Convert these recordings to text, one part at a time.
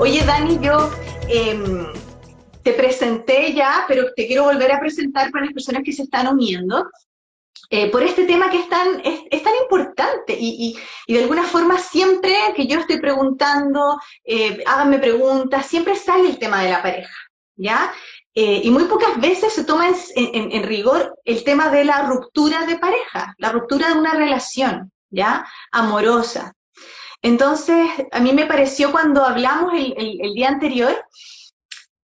Oye, Dani, yo em, te presenté ya, pero te quiero volver a presentar para las personas que se están uniendo. Eh, por este tema que es tan, es, tan importante y, de alguna forma siempre que yo estoy preguntando, eh, háganme preguntas, siempre sale el tema de la pareja, ¿ya? Eh, y muy pocas veces se toma en, en, rigor el tema de la ruptura de pareja, la ruptura de una relación, ¿ya? Amorosa. Entonces, a mí me pareció cuando hablamos el, día anterior,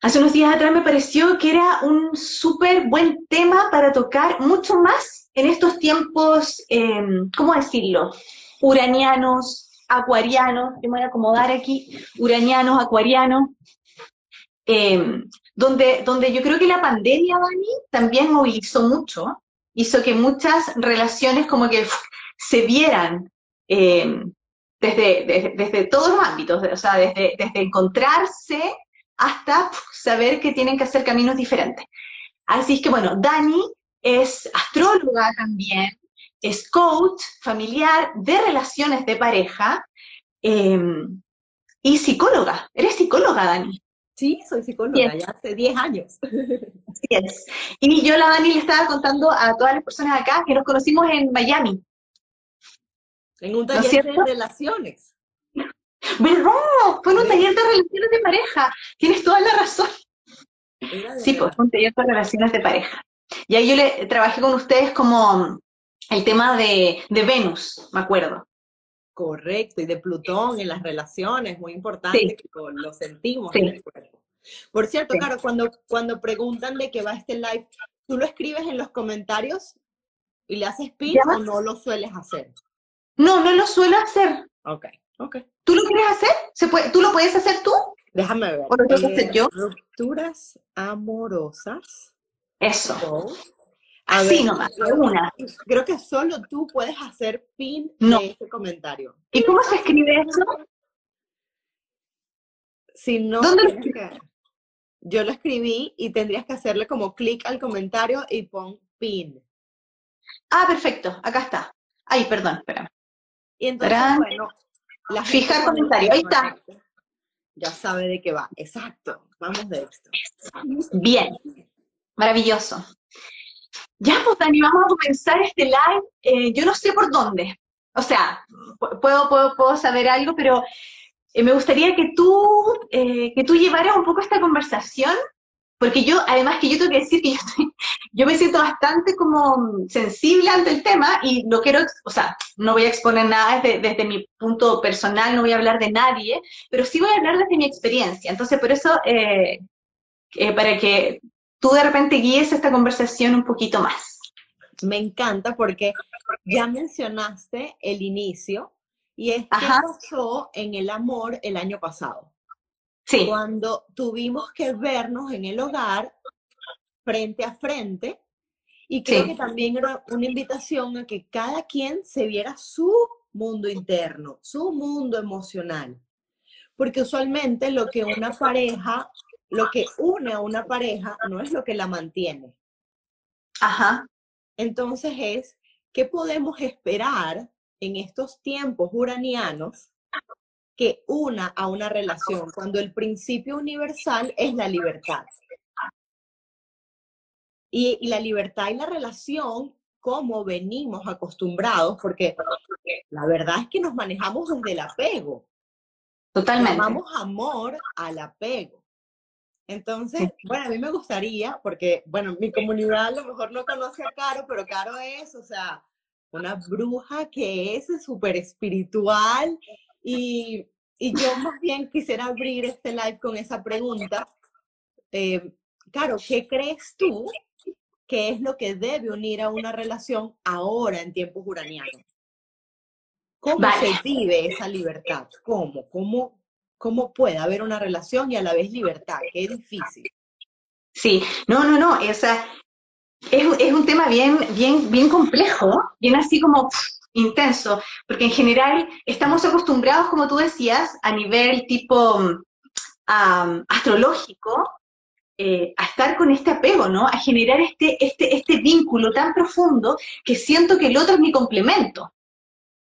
hace unos días atrás me pareció que era un súper buen tema para tocar mucho más en estos tiempos, eh, ¿cómo decirlo? Uranianos, acuarianos, yo me voy a acomodar aquí, uranianos, acuarianos, eh, donde, donde yo creo que la pandemia, Dani, también movilizó mucho, hizo que muchas relaciones como que se vieran eh, desde, desde, todos los ámbitos, o sea, desde, desde encontrarse hasta saber que tienen que hacer caminos diferentes. Así es que, bueno, Dani es astróloga también, es coach familiar de relaciones de pareja eh, y psicóloga. Eres psicóloga, Dani. Sí, soy psicóloga, ya hace 10 años. Así es. Y yo, la Dani, le estaba contando a todas las personas acá que nos conocimos en Miami. En un taller de relaciones. ¿Verdad? Fue en un taller de relaciones de pareja. Tienes toda la razón. Sí, pues fue un taller de relaciones de pareja. Y ahí yo le trabajé con ustedes como el tema de, de Venus, me acuerdo. Correcto, y de Plutón en las relaciones, muy importante, que lo sentimos en el cuerpo. Por cierto, claro, cuando, cuando preguntan de qué va este live, ¿tú lo escribes en los comentarios y le haces pin o no lo sueles hacer? No, no lo suelo hacer. Ok, ok. ¿Tú lo quieres hacer? ¿Se puede, ¿Tú lo puedes hacer tú? Déjame ver. ¿O lo puedo hacer yo? Rupturas amorosas. Eso. Así nomás, una. Creo que solo tú puedes hacer pin de este comentario. ¿Y cómo se escribe eso? Si no, ¿Dónde yo lo escribí y tendrías que hacerle como clic al comentario y pon pin. Ah, perfecto, acá está. Ay, perdón, espera. Y entonces, bueno, la Fijar comentario, ahí está. Ya sabe de qué va, exacto. Vamos de esto. Bien, maravilloso. Ya, pues Dani, vamos a comenzar este live. Eh, yo no sé por dónde. O sea, puedo, puedo, puedo saber algo, pero eh, me gustaría que tú, eh, que tú llevaras un poco esta conversación, porque yo, además que yo tengo que decir que yo, yo me siento bastante como sensible ante el tema y no quiero, o sea, no voy a exponer nada desde, desde mi punto personal, no voy a hablar de nadie, pero sí voy a hablar desde mi experiencia. Entonces, por eso, para que tú de repente guíes esta conversación un poquito más. Me encanta porque ya mencionaste el inicio y es que pasó en el amor el año pasado. Sí. Cuando tuvimos que vernos en el hogar frente a frente y creo que también era una invitación a que cada quien se viera su mundo interno, su mundo emocional. Porque usualmente lo que una pareja lo que une a una pareja no es lo que la mantiene. Ajá. Entonces es, ¿qué podemos esperar en estos tiempos uranianos que una a una relación cuando el principio universal es la libertad? Y, y la libertad y la relación como venimos acostumbrados, porque la verdad es que nos manejamos desde el apego. Totalmente. Llamamos amor al apego. Entonces, bueno, a mí me gustaría, porque, bueno, mi comunidad a lo mejor no conoce a Caro, pero Caro es, o sea, una bruja que es súper espiritual y, y, yo más bien quisiera abrir este live con esa pregunta. Eh, Caro, ¿qué crees tú que es lo que debe unir a una relación ahora en tiempos uranianos? ¿Cómo se vive esa libertad? ¿Cómo? ¿Cómo, cómo puede haber una relación y a la vez libertad, Qué difícil. Sí, no, no, no, o sea, es, un tema bien, bien, bien complejo, bien así como intenso, porque en general estamos acostumbrados, como tú decías, a nivel tipo astrológico, eh, a estar con este apego, ¿no? A generar este, este, este vínculo tan profundo que siento que el otro es mi complemento.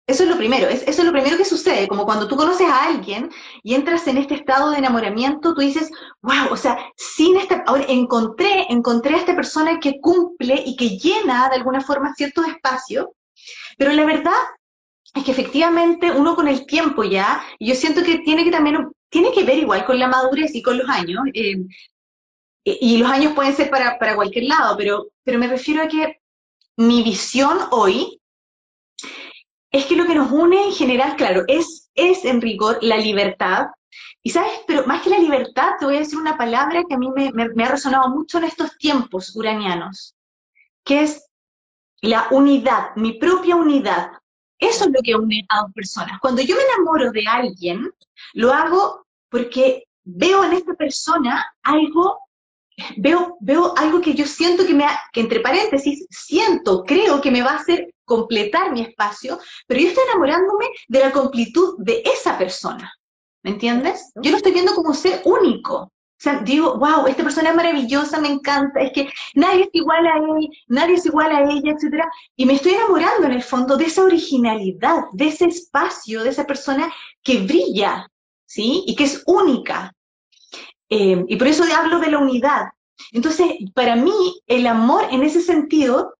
Eso es lo primero, es, eso es lo primero que sucede, como cuando tú conoces a alguien y entras en este estado de enamoramiento, tú dices, wow, o sea, sin esta, ahora encontré, encontré a esta persona que cumple y que llena de alguna forma ciertos espacios, pero la verdad es que efectivamente uno con el tiempo ya, yo siento que tiene que también, tiene que ver igual con la madurez y con los años, eh, y los años pueden ser para, para cualquier lado, pero, pero me refiero a que mi visión hoy es que lo que nos une en general, claro, es, es en rigor la libertad. Y sabes, pero más que la libertad, te voy a decir una palabra que a mí me, ha resonado mucho en estos tiempos uranianos, que es la unidad, mi propia unidad. Eso es lo que une a dos personas. Cuando yo me enamoro de alguien, lo hago porque veo en esta persona algo, veo, veo algo que yo siento que me, que entre paréntesis, siento, creo que me va a hacer completar mi espacio, pero yo estoy enamorándome de la completud de esa persona. ¿Me entiendes? Yo lo estoy viendo como ser único. Digo, wow, esta persona es maravillosa, me encanta, es que nadie es igual a él, nadie es igual a ella, etc. Y me estoy enamorando en el fondo de esa originalidad, de ese espacio, de esa persona que brilla, ¿sí? Y que es única. Eh, y por eso hablo de la unidad. Entonces, para mí, el amor en ese sentido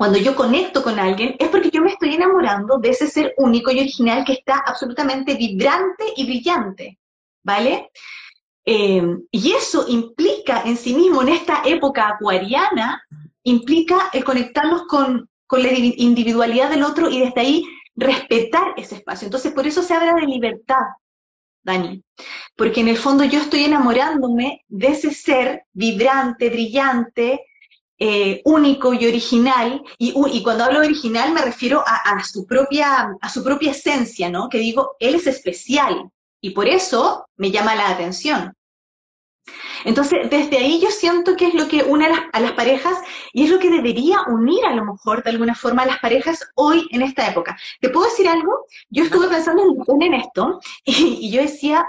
cuando yo conecto con alguien, es porque yo me estoy enamorando de ese ser único y original que está absolutamente vibrante y brillante, ¿vale? Eh, y eso implica en sí mismo, en esta época acuariana, implica el conectarnos con, con la individualidad del otro y desde ahí respetar ese espacio. Entonces, por eso se habla de libertad, Dani, porque en el fondo yo estoy enamorándome de ese ser vibrante, brillante, eh, único y original, y, y, cuando hablo original me refiero a, su propia, a su propia esencia, ¿no? Que digo, él es especial, y por eso me llama la atención. Entonces, desde ahí yo siento que es lo que une a las, parejas y es lo que debería unir a lo mejor de alguna forma a las parejas hoy en esta época. ¿Te puedo decir algo? Yo estuve pensando en, esto y, yo decía,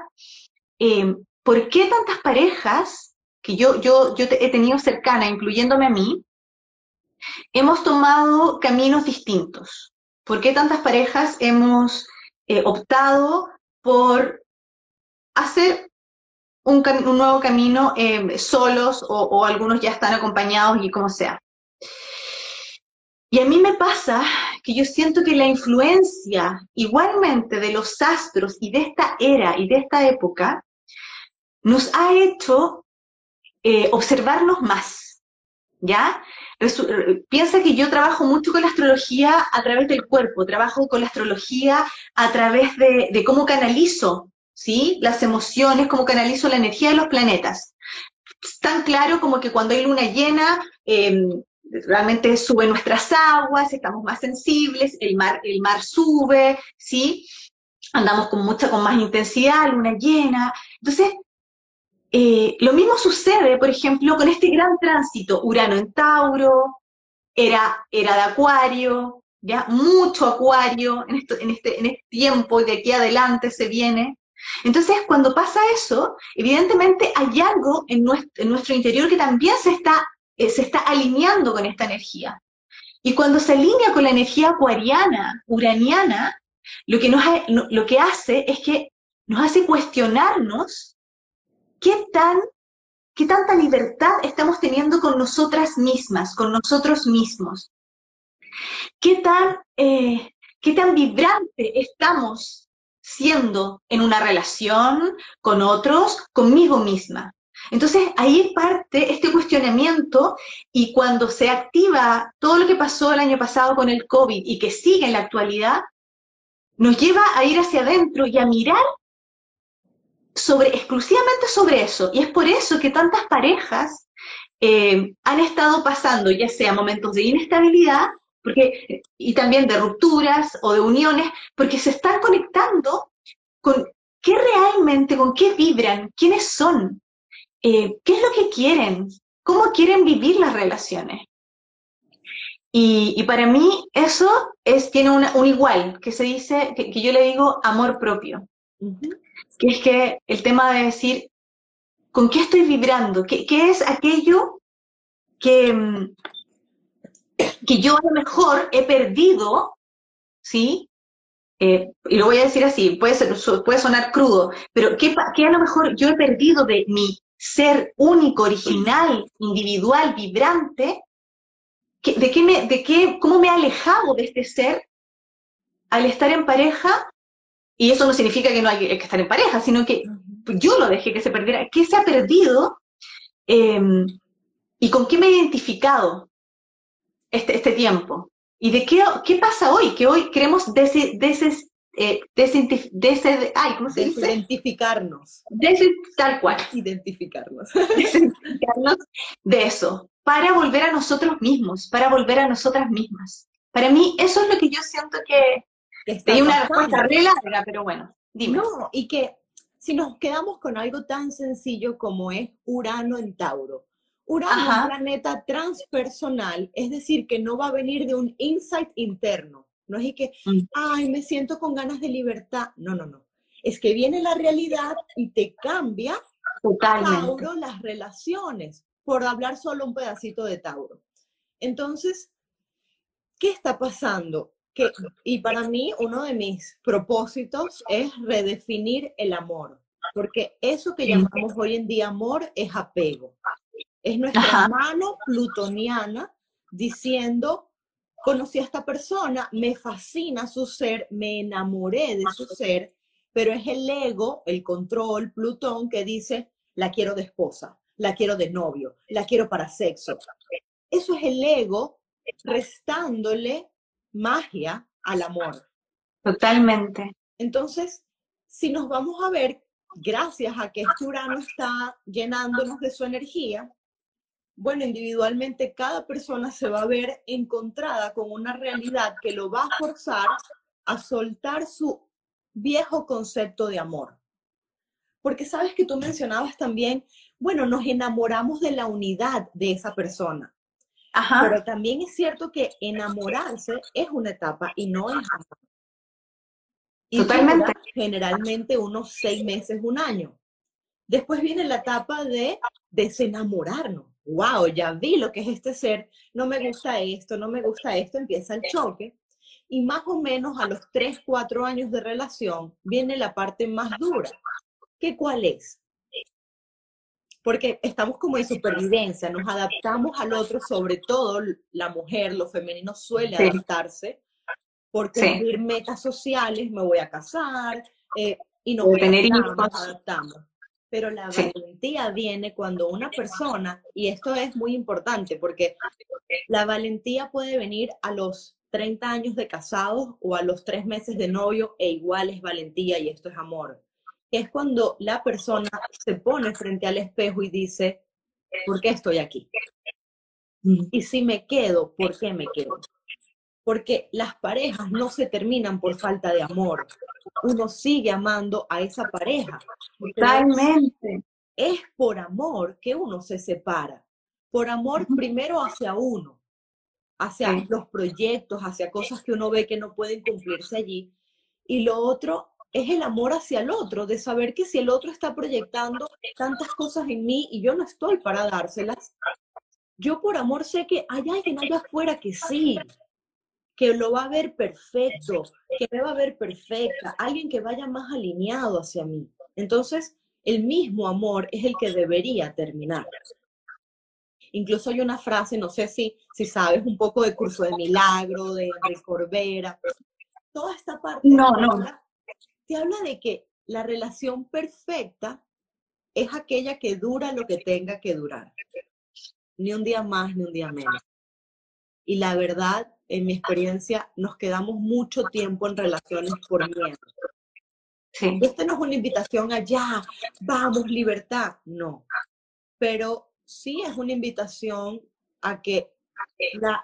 eh, ¿por qué tantas parejas que yo, yo, yo he tenido cercana, incluyéndome a mí, hemos tomado caminos distintos. ¿Por qué tantas parejas hemos eh, optado por hacer un, nuevo camino eh, solos o, algunos ya están acompañados y como sea? Y a mí me pasa que yo siento que la influencia igualmente de los astros y de esta era y de esta época nos ha hecho eh, observarnos más, ¿ya? piensa que yo trabajo mucho con la astrología a través del cuerpo, trabajo con la astrología a través de, cómo canalizo, ¿sí? Las emociones, cómo canalizo la energía de los planetas. Es tan claro como que cuando hay luna llena, em, realmente suben nuestras aguas, estamos más sensibles, el mar, el mar sube, ¿sí? Andamos con mucha, con más intensidad, luna llena. Entonces, eh, lo mismo sucede, por ejemplo, con este gran tránsito, Urano en Tauro, era, era de Acuario, ya mucho Acuario en, en, este, en este tiempo y de aquí adelante se viene. Entonces, cuando pasa eso, evidentemente hay algo en nuestro, interior que también se está, eh, se está alineando con esta energía. Y cuando se alinea con la energía acuariana, uraniana, lo que, nos, lo que hace es que nos hace cuestionarnos ¿qué, tan, qué tanta libertad estamos teniendo con nosotras mismas, con nosotros mismos? ¿Qué tan, eh, qué tan vibrante estamos siendo en una relación con otros, conmigo misma? Entonces ahí parte este cuestionamiento y cuando se activa todo lo que pasó el año pasado con el COVID y que sigue en la actualidad, nos lleva a ir hacia adentro y a mirar sobre, exclusivamente sobre eso. Y es por eso que tantas parejas eh, han estado pasando, ya sea momentos de inestabilidad, porque, y también de rupturas o de uniones, porque se están conectando con qué realmente, con qué vibran, quiénes son, eh, qué es lo que quieren, cómo quieren vivir las relaciones. Y, para mí eso es, tiene un igual, que se dice, que, yo le digo amor propio que es que el tema de decir, ¿con qué estoy vibrando? ¿Qué, es aquello que, mm, que yo a lo mejor he perdido, ¿sí? eh, y lo voy a decir así, puede, ser, puede sonar crudo, pero ¿qué, ¿qué a lo mejor yo he perdido de mi ser único, original, individual, vibrante? ¿De qué me, de qué, cómo me he alejado de este ser al estar en pareja? Y eso no significa que no hay que estar en pareja, sino que yo lo dejé que se perdiera. ¿Qué se ha perdido? Em, ¿Y con qué me he identificado este, este tiempo? ¿Y de qué, qué pasa hoy? Que hoy queremos des, des, eh, ay, ¿cómo se dice? Desidentificarnos. tal cual. Identificarnos. Desidentificarnos de eso, para volver a nosotros mismos, para volver a nosotras mismas. Para mí, eso es lo que yo siento que... Hay una respuesta re larga, pero bueno, dime. No, y que si nos quedamos con algo tan sencillo como es Urano en Tauro, Urano es un planeta transpersonal, es decir, que no va a venir de un insight interno. No es que, mm. ay, me siento con ganas de libertad. No, no, no. Es que viene la realidad y te cambia Tauro las relaciones, por hablar solo un pedacito de Tauro. Entonces, ¿qué está pasando? Que, y para mí, uno de mis propósitos es redefinir el amor, porque eso que llamamos hoy en día amor es apego. Es nuestra mano plutoniana diciendo, conocí a esta persona, me fascina su ser, me enamoré de su ser, pero es el ego, el control, Plutón, que dice, la quiero de esposa, la quiero de novio, la quiero para sexo. Eso es el ego restándole magia al amor. Totalmente. Entonces, si nos vamos a ver, gracias a que este Urano está llenándonos de su energía, bueno, individualmente cada persona se va a ver encontrada con una realidad que lo va a forzar a soltar su viejo concepto de amor. Porque sabes que tú mencionabas también, bueno, nos enamoramos de la unidad de esa persona. Ajá. Pero también es cierto que enamorarse es una etapa y no es. Y Totalmente. Generalmente unos seis meses, un año. Después viene la etapa de desenamorarnos wow, ya vi lo que es este ser, no me gusta esto, no me gusta esto, empieza el choque. Y más o menos a los 3, 4 años de relación viene la parte más dura. ¿Qué cuál es? Porque estamos como en supervivencia, nos adaptamos al otro, sobre todo la mujer, lo femenino suele adaptarse por cumplir metas sociales, me voy a casar, eh, y nos, tener nos adaptamos pero la valentía viene cuando una persona, y esto es muy importante porque la valentía puede venir a los 30 años de casados o a los 3 meses de novio e igual es valentía y esto es amor. Es cuando la persona se pone frente al espejo y dice, ¿por qué estoy aquí? Y si me quedo, ¿por qué me quedo? Porque las parejas no se terminan por falta de amor. Uno sigue amando a esa pareja. Totalmente. Es por amor que uno se separa. Por amor primero hacia uno, hacia los proyectos, hacia cosas que uno ve que no pueden cumplirse allí. Y lo otro es el amor hacia el otro, de saber que si el otro está proyectando tantas cosas en mí y yo no estoy para dárselas, yo por amor sé que hay alguien allá afuera que sí, que lo va a ver perfecto, que me va a ver perfecta, alguien que vaya más alineado hacia mí. Entonces, el mismo amor es el que debería terminar. Incluso hay una frase, no sé si, si sabes un poco de Curso de Milagro, de, de Corbera, toda esta parte no, no. te habla de que la relación perfecta es aquella que dura lo que tenga que durar. Ni un día más, ni un día menos. Y la verdad en mi experiencia, nos quedamos mucho tiempo en relaciones por miedo. Sí. Esta no es una invitación allá, vamos, libertad, no. Pero sí es una invitación a que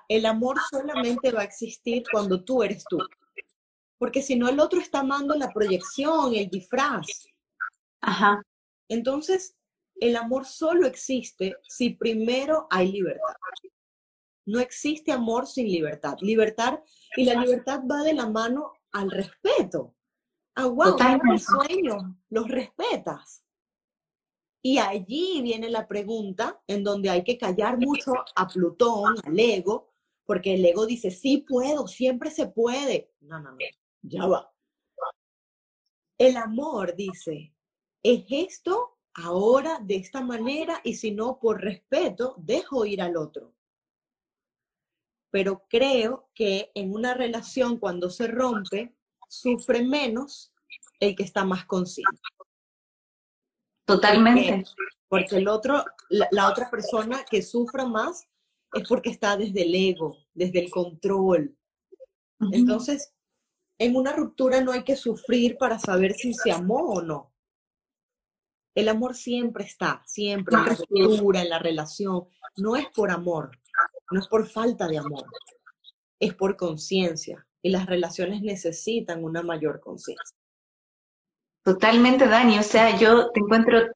el amor solamente va a existir cuando tú eres tú. Porque si no, el otro está amando la proyección, el disfraz. Ajá. Entonces, el amor solo existe si primero hay libertad. No existe amor sin libertad. Libertad y la libertad va de la mano al respeto. Aguanta el sueño, los respetas. Y allí viene la pregunta en donde hay que callar mucho a Plutón, al ego, porque el ego dice, sí puedo, siempre se puede. No, no, no, ya va. El amor, dice, es esto ahora de esta manera y si no, por respeto, dejo ir al otro. Pero creo que en una relación cuando se rompe, sufre menos el que está más consciente. Totalmente. Porque, el otro, la, otra persona que sufra más es porque está desde el ego, desde el control. Entonces, en una ruptura no hay que sufrir para saber si se amó o no. El amor siempre está, siempre en la ruptura, en la relación. No es por amor, no es por falta de amor, es por conciencia. Y las relaciones necesitan una mayor conciencia. Totalmente, Dani. O sea, yo te encuentro,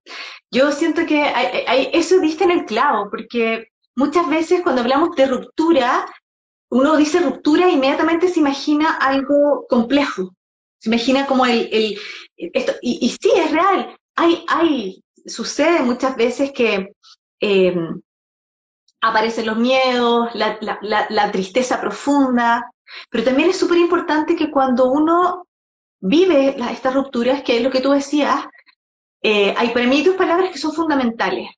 yo siento que hay, eso diste en el clavo, porque muchas veces cuando hablamos de ruptura, uno dice ruptura e inmediatamente se imagina algo complejo. Se imagina como el, el esto, y, sí, es real hay, hay, sucede muchas veces que eh, aparecen los miedos, la, tristeza profunda, pero también es súper importante que cuando uno vive estas rupturas, que es lo que tú decías, eh, hay para mí dos palabras que son fundamentales.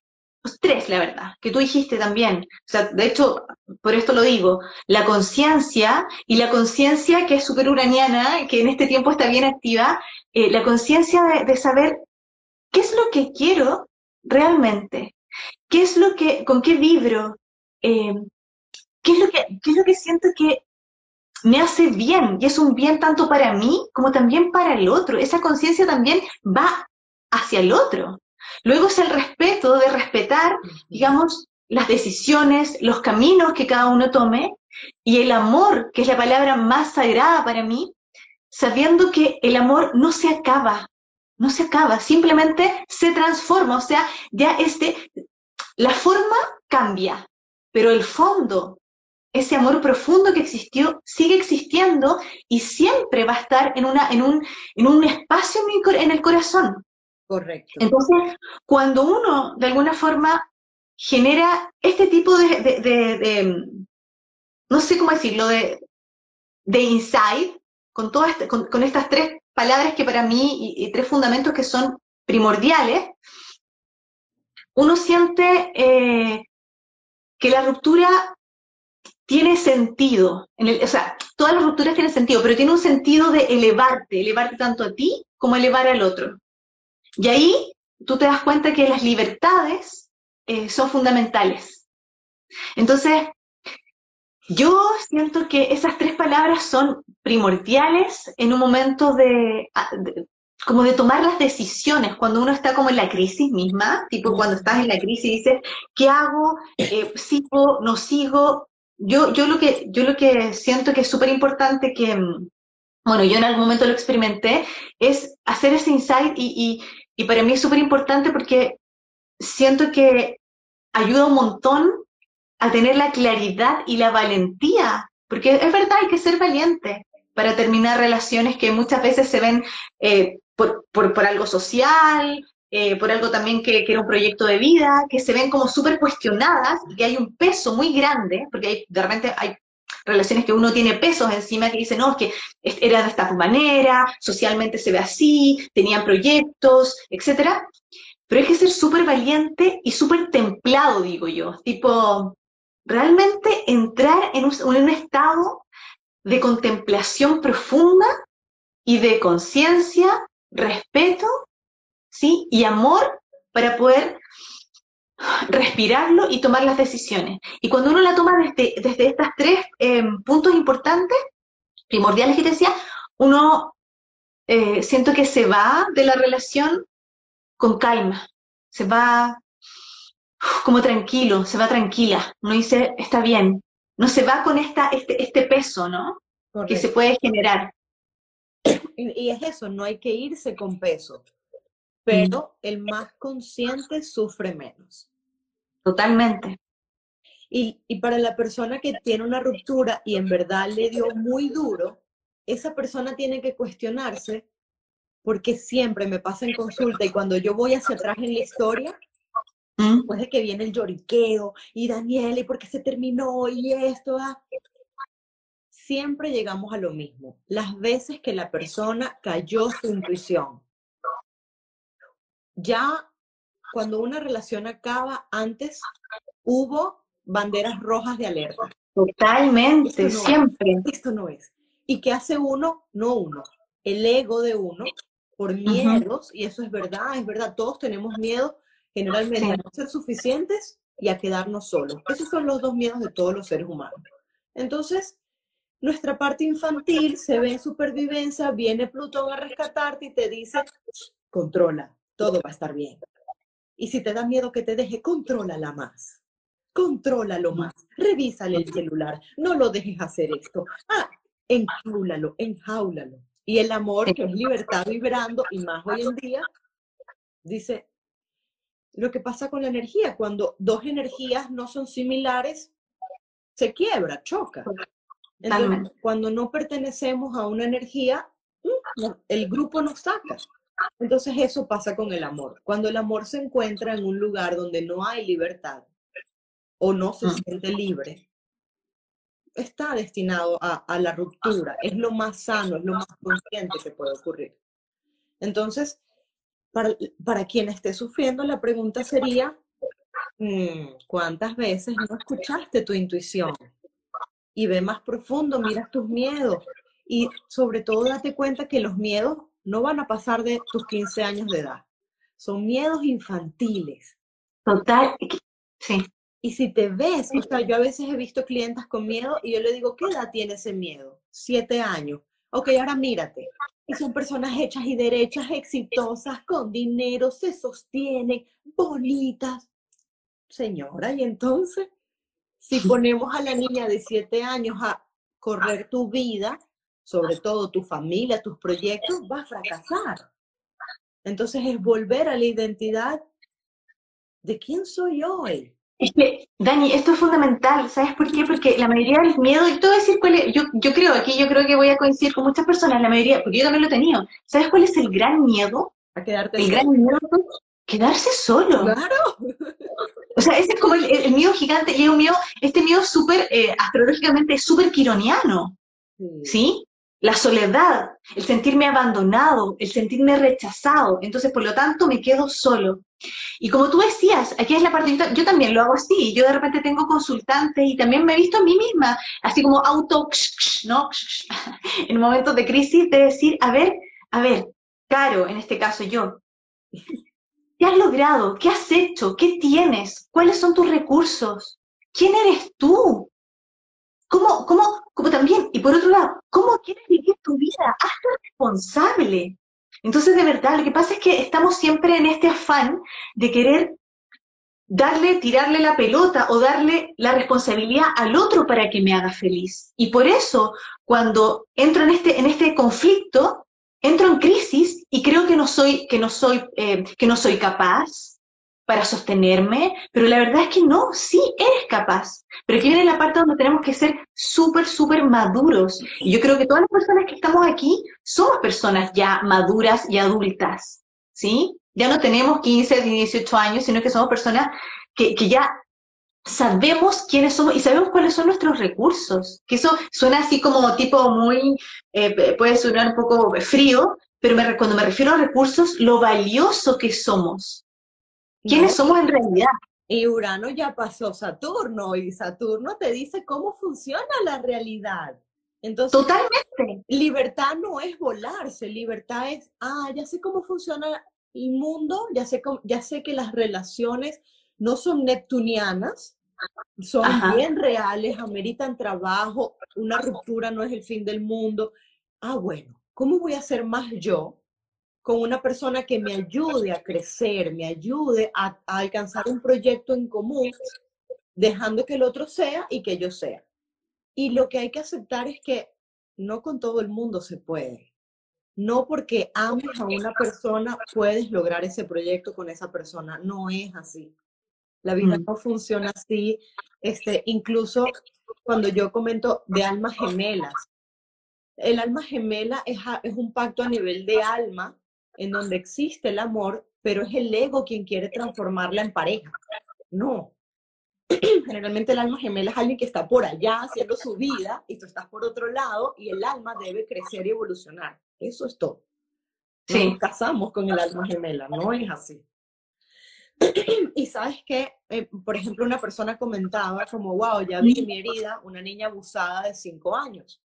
Los tres, la verdad, que tú dijiste también. O sea, de hecho, por esto lo digo, la conciencia y la conciencia que es súper uraniana, que en este tiempo está bien activa, eh, la conciencia de, saber ¿Qué es lo que quiero realmente? ¿Qué es lo que, con qué vibro? Eh, ¿qué, es lo que, ¿Qué es lo que siento que me hace bien? Y es un bien tanto para mí como también para el otro. Esa conciencia también va hacia el otro. Luego es el respeto de respetar, digamos, las decisiones, los caminos que cada uno tome y el amor, que es la palabra más sagrada para mí, sabiendo que el amor no se acaba, no se acaba, simplemente se transforma, o sea, ya este, la forma cambia, pero el fondo, ese amor profundo que existió, sigue existiendo y siempre va a estar en, una, en, un, en un espacio en el corazón. Correcto. Entonces, cuando uno de alguna forma genera este tipo de, no sé cómo decirlo, de, de insight, con, todas este, con estas tres palabras que para mí, y, tres fundamentos que son primordiales, uno siente eh, que la ruptura tiene sentido. En o sea, todas las rupturas tienen sentido, pero tiene un sentido de elevarte, elevarte tanto a ti como elevar al otro. Y ahí tú te das cuenta que las libertades eh, son fundamentales. Entonces, yo siento que esas tres palabras son primordiales en un momento de, como de tomar las decisiones, cuando uno está como en la crisis misma, tipo cuando estás en la crisis y dices, ¿qué hago? Eh, ¿Sigo? ¿No sigo? Yo, yo, lo que, yo lo que siento que es súper importante que, mm, bueno, yo en algún momento lo experimenté, es hacer ese insight y, y, y para mí es súper importante porque siento que ayuda un montón a tener la claridad y la valentía, porque es verdad, hay que ser valiente para terminar relaciones que muchas veces se ven eh, por, algo social, eh, por algo también que, era un proyecto de vida, que se ven como súper cuestionadas que hay un peso muy grande, porque hay, de repente hay relaciones que uno tiene pesos encima que dicen, no, es que era de esta manera, socialmente se ve así, tenían proyectos, etcétera. Pero hay que ser súper valiente y súper templado, digo yo. Tipo, realmente entrar en un, estado de contemplación profunda y de conciencia, respeto, ¿sí? Y amor para poder respirarlo y tomar las decisiones. Y cuando uno la toma desde, desde estos tres em, puntos importantes, primordiales que te decía, uno eh, siento que se va de la relación con calma, se va como tranquilo, se va tranquila, no dice, está bien, no se va con esta, este, este peso, ¿no? Que se puede generar. Y, es eso, no hay que irse con peso, pero el más consciente sufre menos. Totalmente. Y, y, para la persona que tiene una ruptura y en verdad le dio muy duro, esa persona tiene que cuestionarse porque siempre me pasa en consulta y cuando yo voy hacia atrás en la historia, ¿Mm? Después de que viene el lloriqueo y Daniel, ¿y por qué se terminó? Y esto, ah. Siempre llegamos a lo mismo. Las veces que la persona cayó su intuición. Ya cuando una relación acaba, antes hubo banderas rojas de alerta. Totalmente, siempre. esto no es. ¿Y qué hace uno? No uno. El ego de uno, por miedos, y eso es verdad, es verdad, todos tenemos miedo generalmente a no ser suficientes y a quedarnos solos. Esos son los dos miedos de todos los seres humanos. Entonces, nuestra parte infantil se ve en supervivencia, viene Plutón a rescatarte y te dice, controla, todo va a estar bien. Y si te da miedo que te deje, contrólala más. Contrólalo más. Revísale el celular. No lo dejes hacer esto. Ah, enjaúlalo, enjaúlalo. Y el amor, que es libertad vibrando, y más hoy en día, dice, lo que pasa con la energía, cuando dos energías no son similares, se quiebra, choca. Entonces, cuando no pertenecemos a una energía, mm, el grupo nos saca. Entonces eso pasa con el amor. Cuando el amor se encuentra en un lugar donde no hay libertad o no se siente libre, está destinado a, la ruptura. Es lo más sano, es lo más consciente que puede ocurrir. Entonces, para, para quien esté sufriendo, la pregunta sería, mm, ¿cuántas veces no escuchaste tu intuición? Y ve más profundo, mira tus miedos y sobre todo date cuenta que los miedos no van a pasar de tus 15 años de edad. Son miedos infantiles. Total, sí. Y si te ves, o sea, yo a veces he visto clientes con miedo y yo le digo, ¿qué edad tiene ese miedo? Siete años. Ok, ahora mírate. Y son personas hechas y derechas, exitosas, con dinero, se sostienen, bonitas. Señora, y entonces, si ponemos a la niña de siete años a correr tu vida, sobre todo tu familia, tus proyectos, va a fracasar. Entonces es volver a la identidad de quién soy hoy. Es que, Dani, esto es fundamental, ¿sabes por qué? Porque la mayoría del miedo, y todo decir cuál es, yo, yo creo, aquí yo creo que voy a coincidir con muchas personas, la mayoría, porque yo también lo he tenido, ¿sabes cuál es el gran miedo? A quedarte El gran miedo, quedarse solo. Claro. O sea, ese es como el, miedo gigante, y es un miedo, este miedo súper, eh, astrológicamente, súper quironiano, ¿sí? la soledad, el sentirme abandonado, el sentirme rechazado. Entonces, por lo tanto, me quedo solo. Y como tú decías, aquí es la parte, yo también lo hago así, yo de repente tengo consultantes y también me he visto a mí misma, así como auto, ¿no? En momentos de crisis, de decir, a ver, a ver, Caro, en este caso yo, ¿qué has logrado? ¿Qué has hecho? ¿Qué tienes? ¿Cuáles son tus recursos? ¿Quién eres tú? ¿Cómo, cómo, como también, y por otro lado, ¿cómo quieres vivir tu vida? Hazte responsable. Entonces, de verdad, lo que pasa es que estamos siempre en este afán de querer darle, tirarle la pelota o darle la responsabilidad al otro para que me haga feliz. Y por eso, cuando entro en este, en este conflicto, entro en crisis y creo que no soy, que no soy, eh, que no soy capaz, para sostenerme, pero la verdad es que no, sí eres capaz. Pero aquí viene la parte donde tenemos que ser súper, súper maduros. Y yo creo que todas las personas que estamos aquí somos personas ya maduras y adultas, ¿sí? Ya no tenemos 15, 18 años, sino que somos personas que, que ya sabemos quiénes somos y sabemos cuáles son nuestros recursos. Que eso suena así como tipo muy, eh, puede sonar un poco frío, pero me, cuando me refiero a recursos, lo valioso que somos quiénes somos en realidad. Y Urano ya pasó Saturno y Saturno te dice cómo funciona la realidad. Entonces, Totalmente. Libertad no es volarse, libertad es, ah, ya sé cómo funciona el mundo, ya sé, ya sé que las relaciones no son neptunianas, son bien reales, ameritan trabajo, una ruptura no es el fin del mundo. Ah, bueno, ¿cómo voy a ser más yo con una persona que me ayude a crecer, me ayude a, alcanzar un proyecto en común, dejando que el otro sea y que yo sea. Y lo que hay que aceptar es que no con todo el mundo se puede. No porque ames a una persona puedes lograr ese proyecto con esa persona. No es así. La vida mm. no funciona así. Este, incluso cuando yo comento de almas gemelas, el alma gemela es, es un pacto a nivel de alma en donde existe el amor, pero es el ego quien quiere transformarla en pareja. No. generalmente el alma gemela es alguien que está por allá haciendo su vida y tú estás por otro lado y el alma debe crecer y evolucionar. Eso es todo. Sí. Nos casamos con el alma gemela, no es así. Y sabes que, eh, por ejemplo, una persona comentaba como, wow, ya vi mi herida, una niña abusada de cinco años.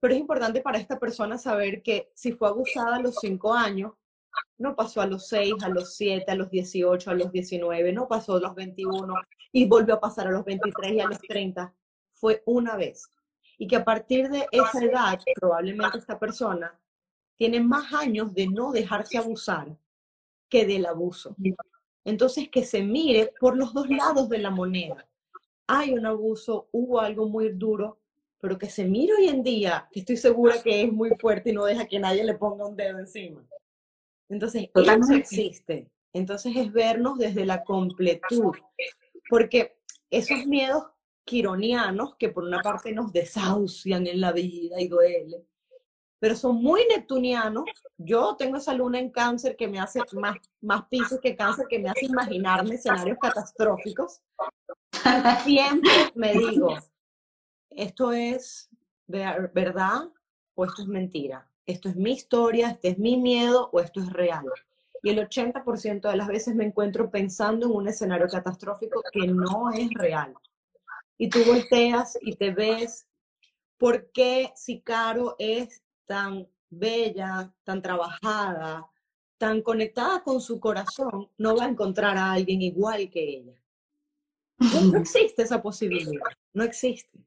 Pero es importante para esta persona saber que si fue abusada a los cinco años, no pasó a los 6, a los 7, a los 18, a los 19, no pasó a los 21 y volvió a pasar a los 23 y a los 30. Fue una vez. Y que a partir de esa edad, probablemente esta persona tiene más años de no dejarse abusar que del abuso. Entonces, que se mire por los dos lados de la moneda. Hay un abuso, hubo algo muy duro, pero que se mire hoy en día, que estoy segura que es muy fuerte y no deja que nadie le ponga un dedo encima. Entonces, eso existe. Entonces es vernos desde la completud, porque esos miedos quironianos que por una parte nos desahucian en la vida y duele, pero son muy neptunianos. Yo tengo esa luna en cáncer que me hace más, más pisos que cáncer, que me hace imaginarme escenarios catastróficos. siempre me digo, ¿esto es verdad o esto es mentira? esto es mi historia, este es mi miedo o esto es real. Y el 80% de las veces me encuentro pensando en un escenario catastrófico que no es real. Y tú volteas y te ves, ¿por qué si Caro es tan bella, tan trabajada, tan conectada con su corazón, no va a encontrar a alguien igual que ella? No, existe esa posibilidad, no existe.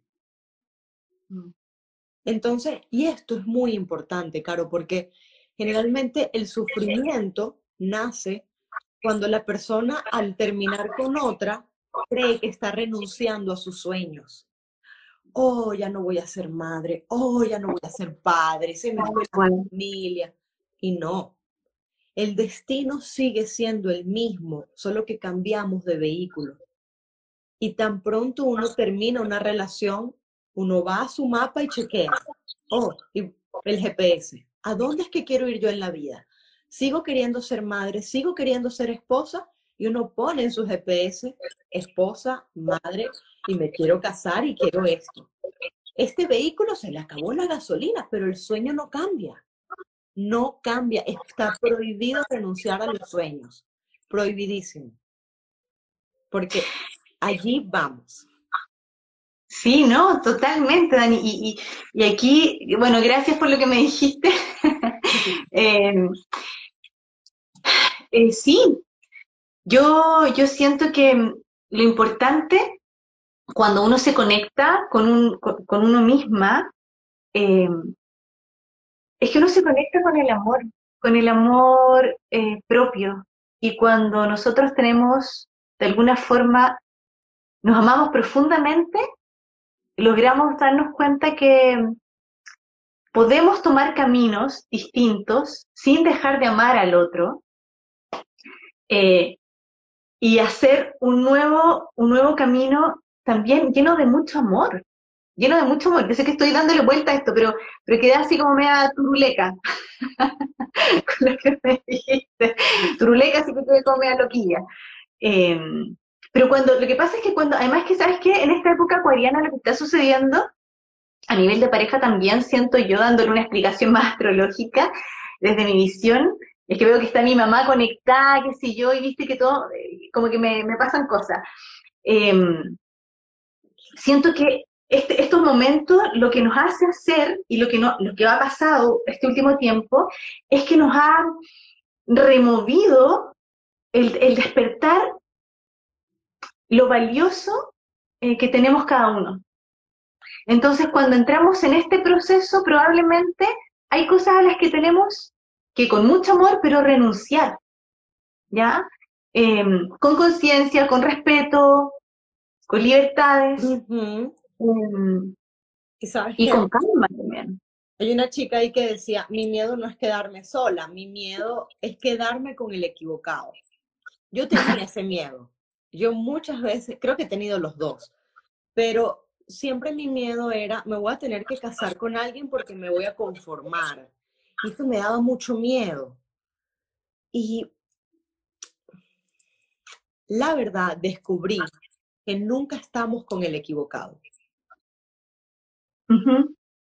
Mm. Entonces, y esto es muy importante, Caro, porque generalmente el sufrimiento nace cuando la persona al terminar con otra cree que está renunciando a sus sueños. Oh, ya no voy a ser madre, oh, ya no voy a ser padre, se me fue la familia. Y no, el destino sigue siendo el mismo, solo que cambiamos de vehículo. Y tan pronto uno termina una relación, uno va a su mapa y chequea. Oh, y el GPS. ¿A dónde es que quiero ir yo en la vida? Sigo queriendo ser madre, sigo queriendo ser esposa y uno pone en su GPS esposa, madre y me quiero casar y quiero esto. Este vehículo se le acabó la gasolina, pero el sueño no cambia. No cambia. Está prohibido renunciar a los sueños. Prohibidísimo. Porque allí vamos. Sí, no, totalmente, Dani. Y, y, aquí, bueno, gracias por lo que me dijiste. Em, eh, sí, yo, yo siento que lo importante cuando uno se conecta con, un, con, uno misma em, es que uno se conecta con el amor, con el amor eh, propio. Y cuando nosotros tenemos, de alguna forma, nos amamos profundamente, logramos darnos cuenta que podemos tomar caminos distintos sin dejar de amar al otro eh, y hacer un nuevo, un nuevo camino también lleno de mucho amor, lleno de mucho amor. Yo sé que estoy dándole vuelta a esto, pero, pero quedé así como media turuleca con lo que me dijiste. Turuleca, así que quedé como media loquilla. Eh, pero cuando, lo que pasa es que cuando, además que, ¿sabes qué? En esta época acuariana lo que está sucediendo, a nivel de pareja también siento yo dándole una explicación más astrológica desde mi visión, es que veo que está mi mamá conectada, qué sé yo, y viste que todo, eh, como que me, pasan cosas. Em, siento que este, estos momentos lo que nos hace hacer y lo que, no, lo que ha pasado este último tiempo es que nos ha removido el, despertar lo valioso eh, que tenemos cada uno. Entonces, cuando entramos en este proceso, probablemente hay cosas a las que tenemos que con mucho amor, pero renunciar, ¿ya? Em, con conciencia, con respeto, con libertades. Em, ¿Y, con calma también. Hay una chica ahí que decía, mi miedo no es quedarme sola, mi miedo es quedarme con el equivocado. Yo tenía ese miedo. Yo muchas veces, creo que he tenido los dos, pero siempre mi miedo era, me voy a tener que casar con alguien porque me voy a conformar. Y eso me daba mucho miedo. Y la verdad, descubrí que nunca estamos con el equivocado.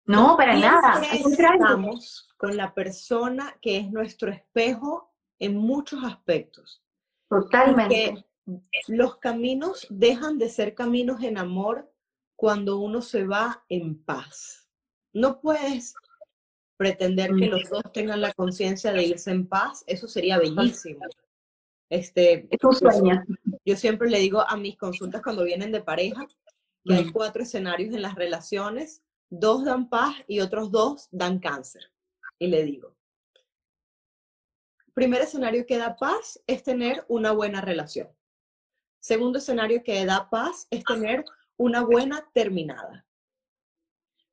No, para nada. Estamos con la persona que es nuestro espejo en muchos aspectos. Totalmente. los caminos dejan de ser caminos en amor cuando uno se va en paz. No puedes pretender que los dos tengan la conciencia de irse en paz, eso sería bellísimo. Este, es un sueño. Yo siempre le digo a mis consultas cuando vienen de pareja que hay cuatro escenarios en las relaciones, dos dan paz y otros dos dan cáncer. Y le digo, primer escenario que da paz es tener una buena relación. Segundo escenario que da paz es tener una buena terminada.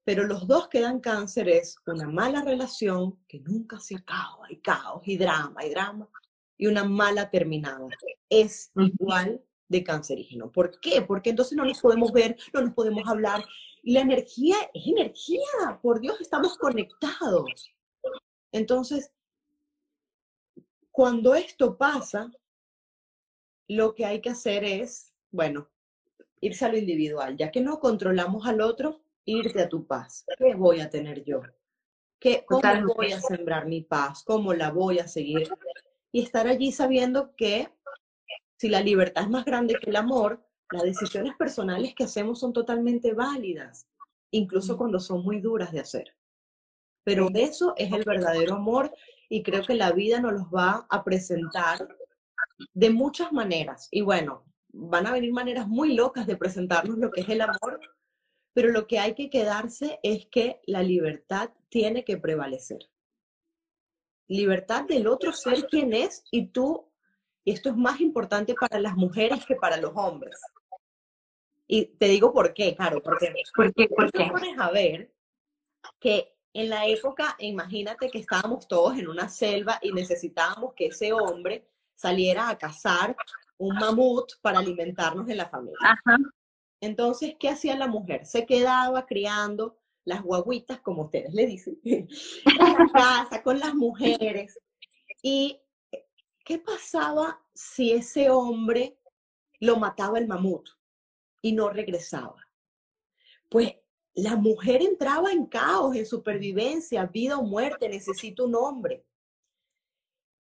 Pero los dos que dan cáncer es una mala relación que nunca se acaba, hay caos y drama y drama, y una mala terminada. Es igual de cancerígeno. ¿Por qué? Porque entonces no nos podemos ver, no nos podemos hablar. Y la energía es energía, por Dios, estamos conectados. Entonces, cuando esto pasa, lo que hay que hacer es, bueno, irse a lo individual. Ya que no controlamos al otro, irte a tu paz. ¿Qué voy a tener yo? ¿Qué, ¿Cómo voy a sembrar mi paz? ¿Cómo la voy a seguir? Y estar allí sabiendo que si la libertad es más grande que el amor, las decisiones personales que hacemos son totalmente válidas, incluso cuando son muy duras de hacer. Pero eso es el verdadero amor y creo que la vida nos los va a presentar de muchas maneras. Y bueno, van a venir maneras muy locas de presentarnos lo que es el amor, pero lo que hay que quedarse es que la libertad tiene que prevalecer. Libertad del otro ser quien es y tú, y esto es más importante para las mujeres que para los hombres. Y te digo por qué, Caro, porque, porque, porque pones a ver que en la época, imagínate que estábamos todos en una selva y necesitábamos que ese hombre saliera a cazar un mamut para alimentarnos en la familia. Ajá. Entonces, ¿qué hacía la mujer? Se quedaba criando las guaguitas, como ustedes le dicen, en la casa, con las mujeres. ¿Y qué pasaba si ese hombre lo mataba el mamut y no regresaba? Pues la mujer entraba en caos, en supervivencia, vida o muerte, necesito un hombre.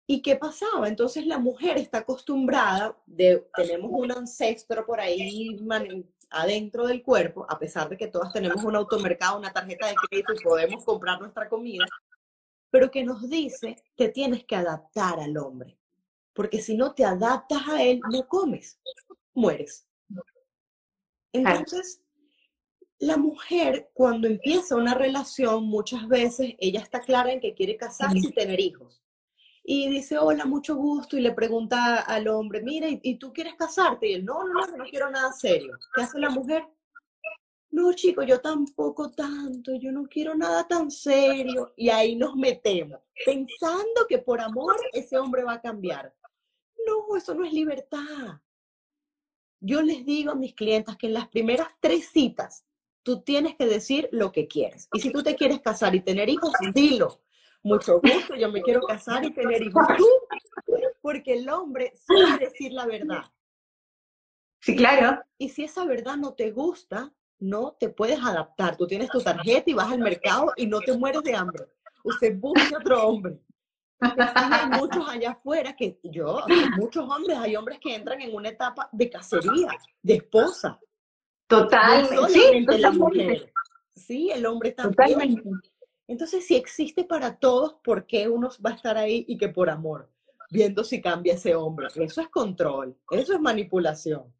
¿Y qué pasaba? Entonces la mujer está acostumbrada, de, tenemos un ancestro por ahí adentro del cuerpo, a pesar de que todas tenemos un automercado, una tarjeta de crédito y podemos comprar nuestra comida, pero que nos dice que tienes que adaptar al hombre, porque si no te adaptas a él, no comes, mueres. Entonces, la mujer cuando empieza una relación, muchas veces ella está clara en que quiere casarse y tener hijos y dice, hola, mucho gusto, y le pregunta al hombre, mira, ¿y, tú quieres casarte? Y él, no, no, no, no quiero nada serio. ¿Qué hace la mujer? No, chico, yo tampoco tanto, yo no quiero nada tan serio. Y ahí nos metemos, pensando que por amor ese hombre va a cambiar. No, eso no es libertad. Yo les digo a mis clientas que en las primeras tres citas tú tienes que decir lo que quieres. Y si tú te quieres casar y tener hijos, dilo mucho gusto, yo me quiero casar y tener hijos. Porque el hombre suele decir la verdad. Sí, claro. Y si esa verdad no te gusta, no te puedes adaptar. Tú tienes tu tarjeta y vas al mercado y no te mueres de hambre. Usted busca otro hombre. hay muchos allá afuera que yo, muchos hombres, hay hombres que entran en una etapa de cacería, de esposa. Total, sí, la mujer. Sí, el hombre también. Totalmente. Entonces, si existe para todos, ¿por qué uno va a estar ahí y que por amor? Viendo si cambia ese hombre. Eso es control, eso es manipulación.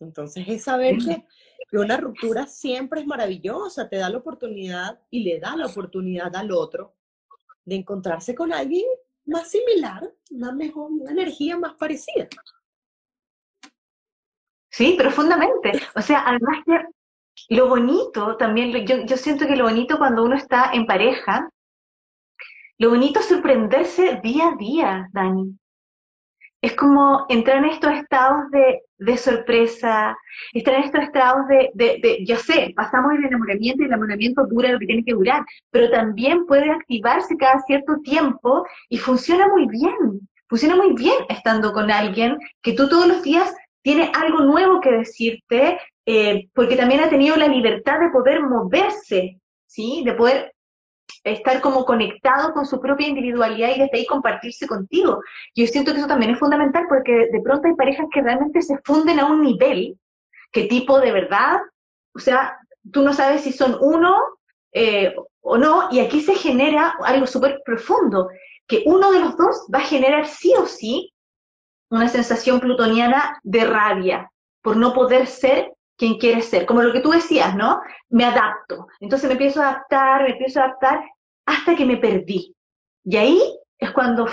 Entonces, es saber que, una ruptura siempre es maravillosa, te da la oportunidad y le da la oportunidad al otro de encontrarse con alguien más similar, una mejor, una energía más parecida. Sí, profundamente. O sea, además que lo bonito también, yo, yo siento que lo bonito cuando uno está en pareja, lo bonito es sorprenderse día a día, Dani. Es como entrar en estos estados de, de sorpresa, estar en estos estados de, de, yo sé, pasamos el enamoramiento y el enamoramiento dura lo que tiene que durar, pero también puede activarse cada cierto tiempo y funciona muy bien. Funciona muy bien estando con alguien que tú todos los días tiene algo nuevo que decirte, eh, porque también ha tenido la libertad de poder moverse, ¿sí? De poder estar como conectado con su propia individualidad y desde ahí compartirse contigo. Yo siento que eso también es fundamental porque de pronto hay parejas que realmente se funden a un nivel que tipo de verdad, o sea, tú no sabes si son uno eh, o no, y aquí se genera algo súper profundo, que uno de los dos va a generar sí o sí una sensación plutoniana de rabia por no poder ser quien quiere ser, como lo que tú decías, ¿no? Me adapto. Entonces me empiezo a adaptar, me empiezo a adaptar hasta que me perdí. Y ahí es cuando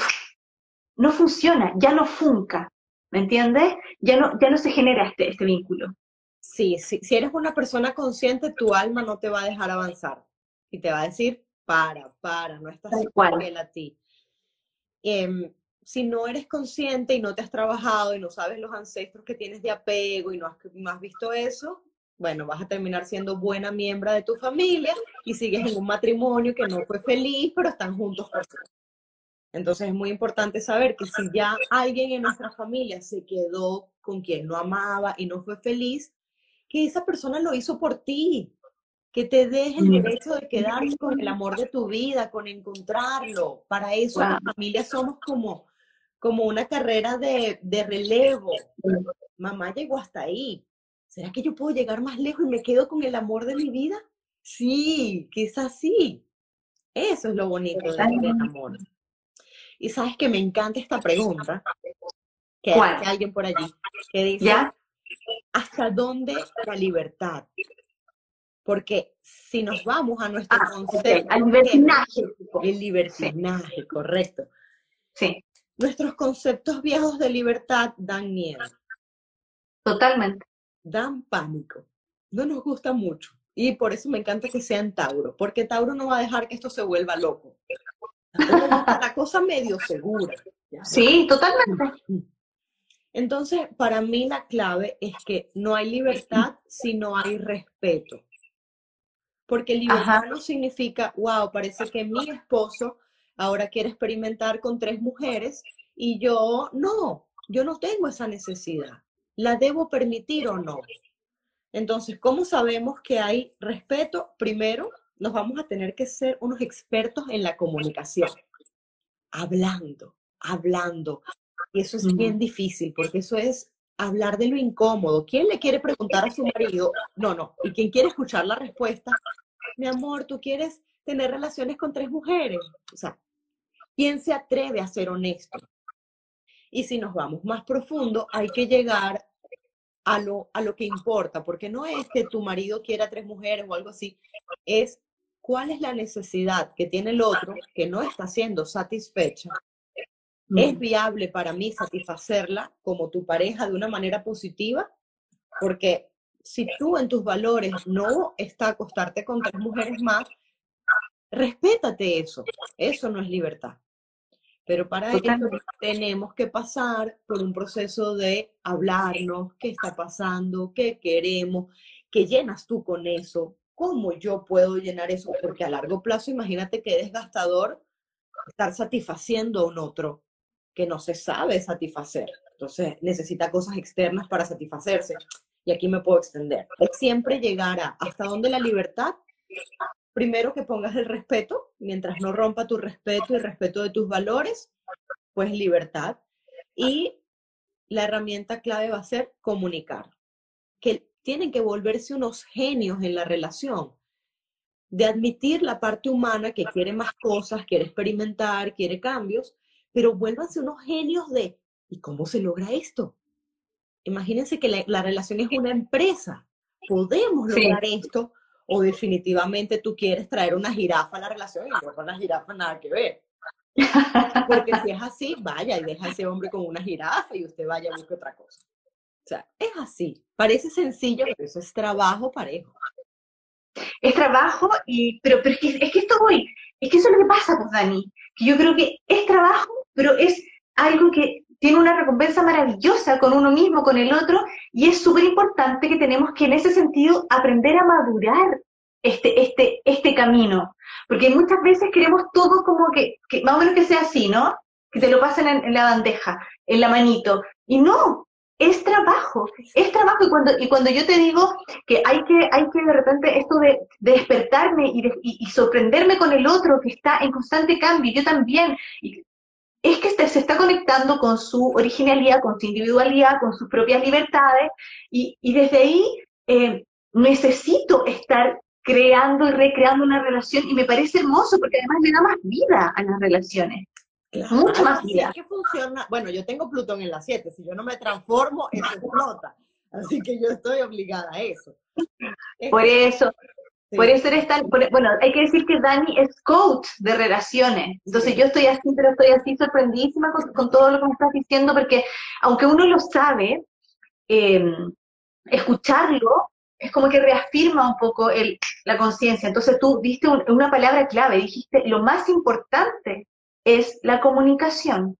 no funciona, ya no funca, ¿me entiendes? Ya no, ya no se genera este, este vínculo. Sí, sí, si eres una persona consciente, tu alma no te va a dejar avanzar y te va a decir, para, para, no estás fiel a ti. Em, si no eres consciente y no te has trabajado y no sabes los ancestros que tienes de apego y no has, no has visto eso, bueno, vas a terminar siendo buena miembro de tu familia y sigues en un matrimonio que no fue feliz, pero están juntos por. Entonces es muy importante saber que si ya alguien en nuestra familia se quedó con quien no amaba y no fue feliz, que esa persona lo hizo por ti, que te deje el derecho de quedarte con el amor de tu vida, con encontrarlo. Para eso las familias somos como, como una carrera de, de relevo. Mamá llegó hasta ahí. ¿Será que yo puedo llegar más lejos y me quedo con el amor de mi vida? Sí, quizás sí. Eso es lo bonito del amor. Y sabes que me encanta esta pregunta que hace alguien por allí que dice, ¿hasta dónde la libertad? Porque si nos vamos a nuestro ah, concepto... Al libertinaje. El libertinaje, correcto. Sí. Nuestros conceptos viejos de libertad dan miedo. Totalmente. Dan pánico. No nos gusta mucho. Y por eso me encanta que sean Tauro, porque Tauro no va a dejar que esto se vuelva loco. La cosa medio segura. Sí, totalmente. Entonces, para mí la clave es que no hay libertad si no hay respeto. Porque libertad no significa, wow, parece que mi esposo ahora quiere experimentar con tres mujeres y yo no, yo no tengo esa necesidad. ¿La debo permitir o no? Entonces, ¿cómo sabemos que hay respeto? Primero, nos vamos a tener que ser unos expertos en la comunicación, hablando, hablando. Y eso es bien difícil porque eso es hablar de lo incómodo. ¿Quién le quiere preguntar a su marido? No, no. Y quien quiere escuchar la respuesta, mi amor, tú quieres tener relaciones con tres mujeres. O sea, ¿quién se atreve a ser honesto? Y si nos vamos más profundo, hay que llegar a lo, a lo que importa, porque no es que tu marido quiera tres mujeres o algo así, es cuál es la necesidad que tiene el otro que no está siendo satisfecha. ¿Es viable para mí satisfacerla como tu pareja de una manera positiva? Porque si tú en tus valores no está acostarte con tres mujeres más, respétate eso. Eso no es libertad. Pero para eso tenemos que pasar por un proceso de hablarnos, qué está pasando, qué queremos, qué llenas tú con eso, cómo yo puedo llenar eso, porque a largo plazo imagínate que es desgastador estar satisfaciendo a un otro que no se sabe satisfacer. Entonces necesita cosas externas para satisfacerse y aquí me puedo extender. Siempre llegar a hasta donde la libertad, primero que pongas el respeto, mientras no rompa tu respeto y respeto de tus valores, pues libertad. Y la herramienta clave va a ser comunicar, que tienen que volverse unos genios en la relación, de admitir la parte humana que quiere más cosas, quiere experimentar, quiere cambios, pero vuélvanse unos genios de, ¿y cómo se logra esto? imagínense que la, relación es una empresa. Podemos lograr esto o definitivamente tú quieres traer una jirafa a la relación y no con la jirafa nada que ver. Porque si es así, vaya y deja ese hombre con una jirafa y usted vaya a buscar otra cosa. O sea, es así. Parece sencillo, pero eso es trabajo parejo. Es trabajo, y, pero, pero es, que, es que esto voy, es que eso es lo que pasa, pues, Dani, que yo creo que es trabajo, pero es algo que tiene una recompensa maravillosa con uno mismo, con el otro, y es súper importante que tenemos que en ese sentido aprender a madurar este, este, este camino, porque muchas veces queremos todo como que, más o menos que sea así, ¿no? Que te lo pasen en, la bandeja, en la manito, y no, es trabajo, es trabajo. Y cuando, y cuando yo te digo que hay que, hay que de repente esto de, despertarme y, sorprenderme con el otro que está en constante cambio, yo también, es que se está conectando con su originalidad, con su individualidad, con sus propias libertades, y, desde ahí eh, necesito estar creando y recreando una relación, y me parece hermoso porque además le da más vida a las relaciones. Mucho más vida. que funciona. Bueno, yo tengo Plutón en la 7, si yo no me transformo, eso explota. Así que yo estoy obligada a eso. Por eso, por eso eres tan, bueno, hay que decir que Dani es coach de relaciones. Entonces yo estoy así, pero estoy así sorprendidísima con, todo lo que me estás diciendo, porque aunque uno lo sabe, em, escucharlo es como que reafirma un poco el, la conciencia. Entonces tú diste una palabra clave, dijiste, lo más importante es la comunicación.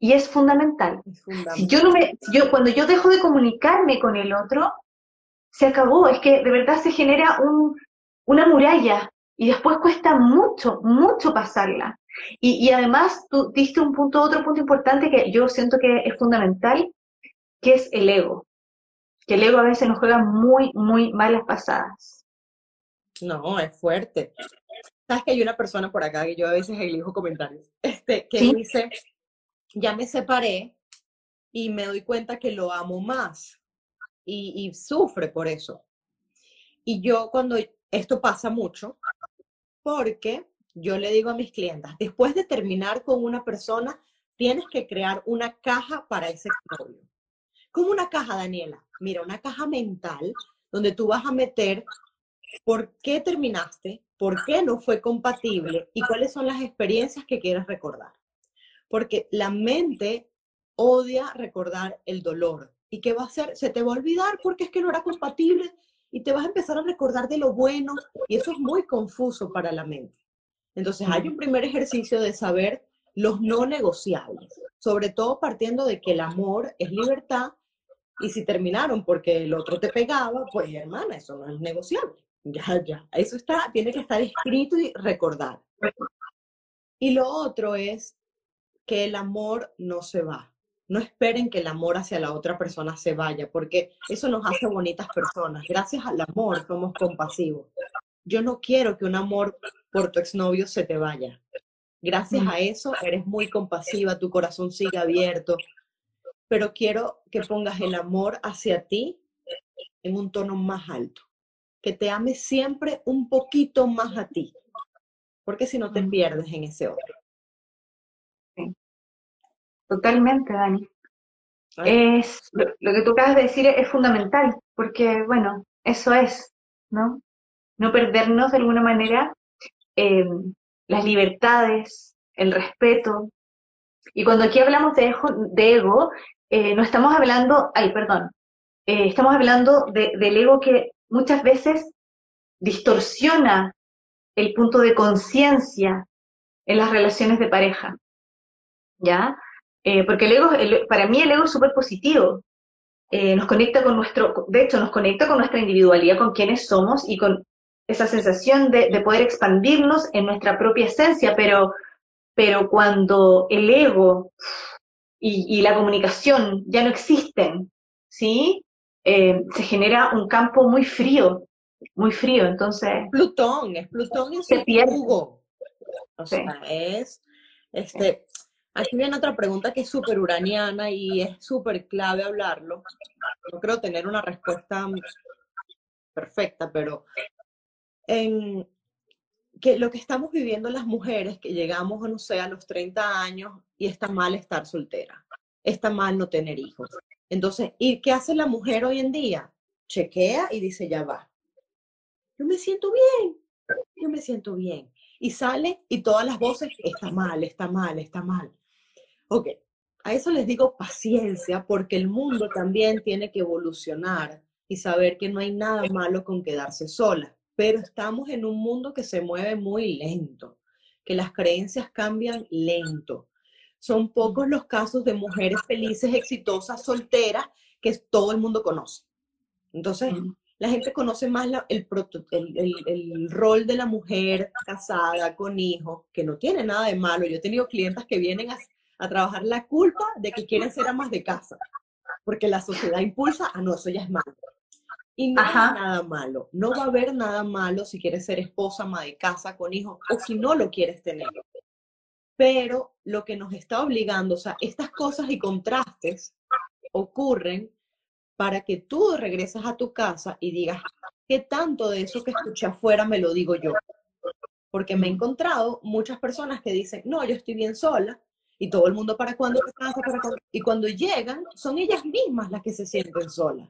Y es fundamental. Si yo no me, yo, cuando yo dejo de comunicarme con el otro, se acabó. Es que de verdad se genera un, una muralla y después cuesta mucho, mucho pasarla. Y, y, además tú diste un punto, otro punto importante que yo siento que es fundamental, que es el ego. Que el ego a veces nos juega muy, muy malas pasadas. No, es fuerte. Sabes que hay una persona por acá que yo a veces elijo comentarios, este, que dice, ya me separé y me doy cuenta que lo amo más y, sufre por eso. Y yo cuando esto pasa mucho, porque yo le digo a mis clientas, después de terminar con una persona, tienes que crear una caja para ese novio. Como una caja, Daniela. Mira, una caja mental donde tú vas a meter por qué terminaste, por qué no fue compatible y cuáles son las experiencias que quieres recordar porque la mente odia recordar el dolor. ¿Y qué va a hacer? Se te va a olvidar porque es que no era compatible y te vas a empezar a recordar de lo bueno y eso es muy confuso para la mente. Entonces hay un primer ejercicio de saber los no negociables, sobre todo partiendo de que el amor es libertad y si terminaron porque el otro te pegaba, pues hermana, eso no es negociable. Ya, ya, eso está, tiene que estar escrito y recordar. Y lo otro es que el amor no se va. No esperen que el amor hacia la otra persona se vaya, porque eso nos hace bonitas personas. Gracias al amor somos compasivos. Yo no quiero que un amor por tu exnovio se te vaya. Gracias a eso eres muy compasiva, tu corazón sigue abierto, pero quiero que pongas el amor hacia ti en un tono más alto, que te ames siempre un poquito más a ti, porque si no te pierdes en ese otro. Totalmente, Dani. Es, lo, que tú acabas de decir es, fundamental, porque, bueno, eso es, ¿no? No perdernos de alguna manera eh, las libertades, el respeto. Y cuando aquí hablamos de, de ego, eh, no estamos hablando, ay, perdón, eh, estamos hablando del ego que muchas veces distorsiona el punto de conciencia en las relaciones de pareja. ¿Ya? Eh, porque el ego, para mí el ego es súper positivo. Eh, nos conecta con nuestro, de hecho, nos conecta con nuestra individualidad, con quienes somos y con esa sensación de, poder expandirnos en nuestra propia esencia, pero, pero cuando el ego y, la comunicación ya no existen, ¿sí? Eh, se genera un campo muy frío, muy frío, entonces... Plutón, es Plutón en su jugo. O sea, es, este, Aquí viene otra pregunta que es súper uraniana y es súper clave hablarlo. No creo tener una respuesta perfecta, pero en que lo que estamos viviendo las mujeres que llegamos, no sé, a los 30 años y está mal estar soltera, está mal no tener hijos. Entonces, ¿y qué hace la mujer hoy en día? Chequea y dice, ya va. Yo me siento bien, yo me siento bien. Y sale y todas las voces, está mal, está mal, está mal. Ok, a eso les digo paciencia porque el mundo también tiene que evolucionar y saber que no hay nada malo con quedarse sola, pero estamos en un mundo que se mueve muy lento, que las creencias cambian lento. Son pocos los casos de mujeres felices, exitosas, solteras, que todo el mundo conoce. Entonces, la gente conoce más el, el, rol de la mujer casada, con hijos, que no tiene nada de malo. Yo he tenido clientes que vienen a, a trabajar la culpa de que quieren ser amas de casa. porque la sociedad impulsa, ah, no, eso ya es malo. Y no es nada malo. No va a haber nada malo si quieres ser esposa, ama de casa, con hijos, o si no lo quieres tener. Pero lo que nos está obligando, o sea, estas cosas y contrastes ocurren para que tú regreses a tu casa y digas, ¿qué tanto de eso que escuché afuera me lo digo yo? Porque me he encontrado muchas personas que dicen, no, yo estoy bien sola, y todo el mundo para cuando Y cuando llegan, son ellas mismas las que se sienten solas.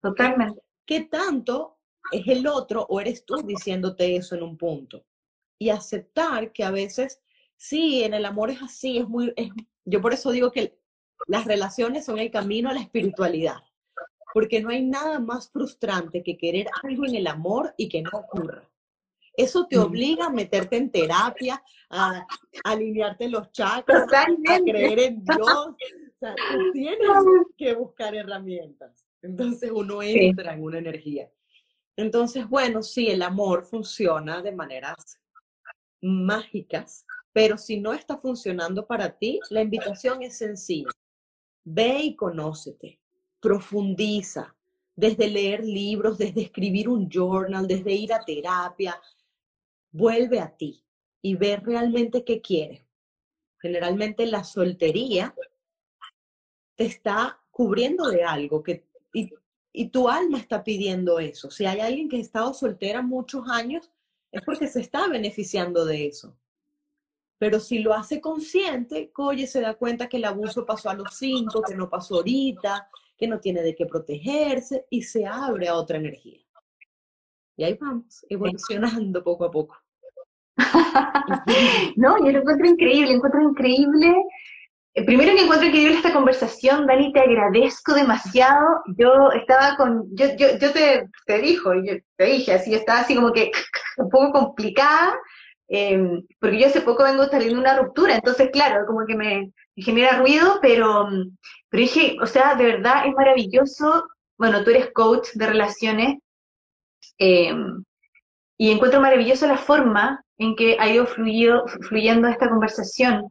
Totalmente. ¿Qué tanto es el otro o eres tú diciéndote eso en un punto? Y aceptar que a veces, sí, en el amor es así, es muy... yo por eso digo que las relaciones son el camino a la espiritualidad, porque no hay nada más frustrante que querer algo en el amor y que no ocurra. Eso te obliga a meterte en terapia, a, alinearte los chakras, a creer en Dios. O sea, tú tienes que buscar herramientas. Entonces uno entra en una energía. Entonces, bueno, sí, el amor funciona de maneras mágicas, pero si no está funcionando para ti, la invitación es sencilla. Ve y conócete, profundiza, desde leer libros, desde escribir un journal, desde ir a terapia, vuelve a ti y ve realmente qué quieres. Generalmente la soltería te está cubriendo de algo que, y, y tu alma está pidiendo eso. Si hay alguien que ha estado soltera muchos años, es porque se está beneficiando de eso. Pero si lo hace consciente, Coye se da cuenta que el abuso pasó a los cinco, que no pasó ahorita, que no tiene de qué protegerse y se abre a otra energía. Y ahí vamos, evolucionando poco a poco. no, yo lo encuentro increíble, encuentro increíble. Eh, primero que encuentro increíble esta conversación, Dani, te agradezco demasiado. Yo estaba con, yo, yo, yo te, te dijo, yo te dije, así, estaba así como que un poco complicada, em, porque yo hace poco vengo saliendo una ruptura, entonces claro, como que me, genera ruido, pero, pero dije, o sea, de verdad es maravilloso. Bueno, tú eres coach de relaciones, em, y encuentro maravillosa la forma en que ha ido fluyendo esta conversación.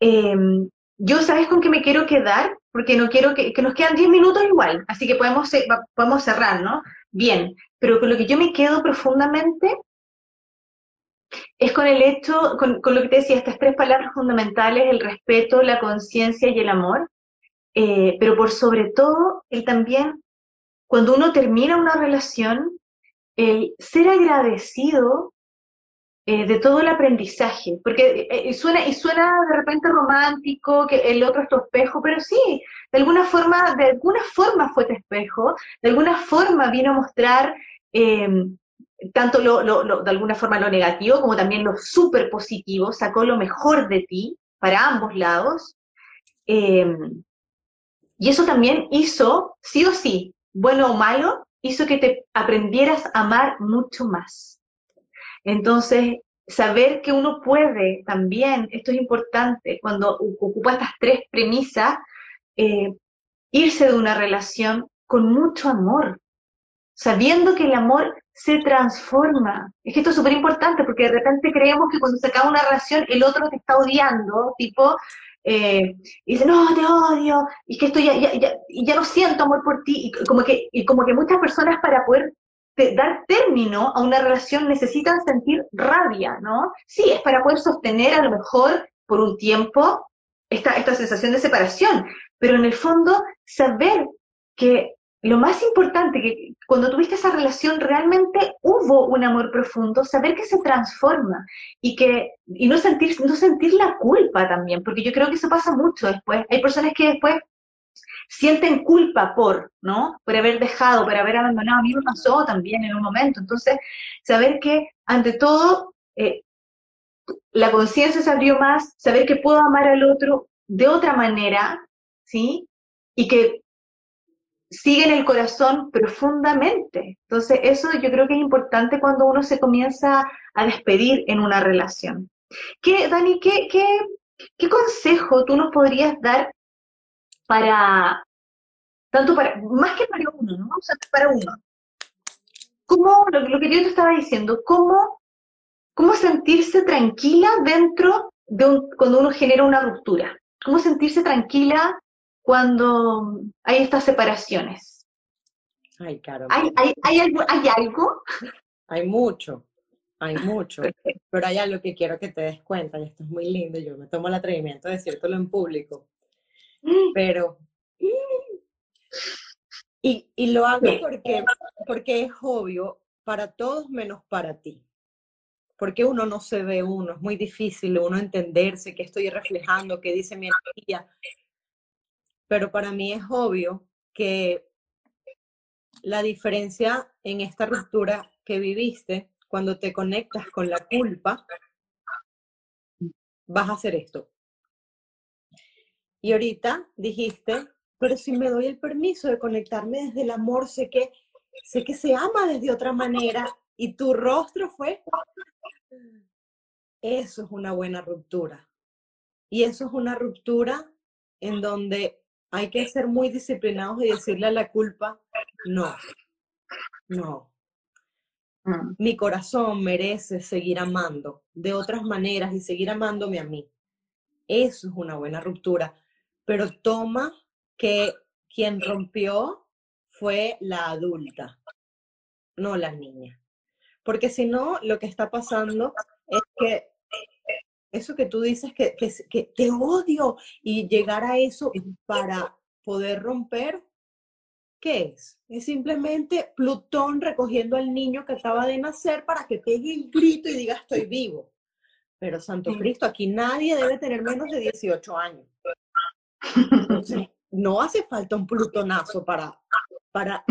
Em, yo, ¿sabes con qué me quiero quedar? Porque no quiero que, nos quedan 10 minutos igual, así que podemos, podemos cerrar, ¿no? Bien, pero con lo que yo me quedo profundamente es con el hecho, con, lo que te decía, estas tres palabras fundamentales, el respeto, la conciencia y el amor, eh, pero por sobre todo, el también, cuando uno termina una relación, el ser agradecido eh, de todo el aprendizaje, porque eh, suena, y suena de repente romántico, que el otro es tu espejo, pero sí, de alguna forma, de alguna forma fue tu espejo, de alguna forma vino a mostrar em, tanto lo, de alguna forma lo negativo como también lo súper positivo, sacó lo mejor de ti para ambos lados. Em, y eso también hizo, sí o sí, bueno o malo, hizo que te aprendieras a amar mucho más. Entonces, saber que uno puede también, esto es importante, cuando ocupa estas tres premisas, eh, irse de una relación con mucho amor, sabiendo que el amor se transforma. Es que esto es súper importante porque de repente creemos que cuando se acaba una relación el otro te está odiando, tipo, eh, y dice, no, te odio, y que esto ya, ya, ya, ya no siento amor por ti, y como que, y como que muchas personas para poder dar término a una relación necesitan sentir rabia, ¿no? Sí, es para poder sostener a lo mejor por un tiempo esta, esta sensación de separación, pero en el fondo saber que lo más importante, que cuando tuviste esa relación realmente hubo un amor profundo, saber que se transforma y que y no sentir no sentir la culpa también, porque yo creo que eso pasa mucho después. Hay personas que después sienten culpa por, ¿no? Por haber dejado, por haber abandonado. A mí me pasó también en un momento. Entonces, saber que, ante todo, eh, la conciencia se abrió más, saber que puedo amar al otro de otra manera, ¿sí? Y que sigue en el corazón profundamente. Entonces, eso yo creo que es importante cuando uno se comienza a despedir en una relación. ¿Qué, Dani, qué, qué, qué consejo tú nos podrías dar para, tanto para, más que para uno, ¿no? O sea, para uno. ¿Cómo, lo, que yo te estaba diciendo, cómo, cómo sentirse tranquila dentro de un, cuando uno genera una ruptura? ¿Cómo sentirse tranquila cuando hay estas separaciones? Ay, caro. ¿Hay, hay, hay, algo, ¿Hay algo? Hay mucho, hay mucho. Pero hay algo que quiero que te des cuenta, y esto es muy lindo, yo me tomo el atrevimiento de decírtelo en público. Pero y, y lo hago porque, porque es obvio para todos menos para ti. Porque uno no se ve uno, es muy difícil uno entenderse qué estoy reflejando, qué dice mi energía. Pero para mí es obvio que la diferencia en esta ruptura que viviste, cuando te conectas con la culpa, vas a hacer esto. Y ahorita dijiste, pero si me doy el permiso de conectarme desde el amor, sé que, sé que se ama desde otra manera y tu rostro fue... Eso es una buena ruptura. Y eso es una ruptura en donde hay que ser muy disciplinados y decirle a la culpa, no, no. Mm. Mi corazón merece seguir amando de otras maneras y seguir amándome a mí. Eso es una buena ruptura. Pero toma que quien rompió fue la adulta, no la niña. Porque si no, lo que está pasando es que eso que tú dices que, que, te odio y llegar a eso para poder romper, ¿qué es? Es simplemente Plutón recogiendo al niño que acaba de nacer para que pegue el grito y diga estoy vivo. Pero Santo Cristo, aquí nadie debe tener menos de 18 años. No hace falta un plutonazo para, para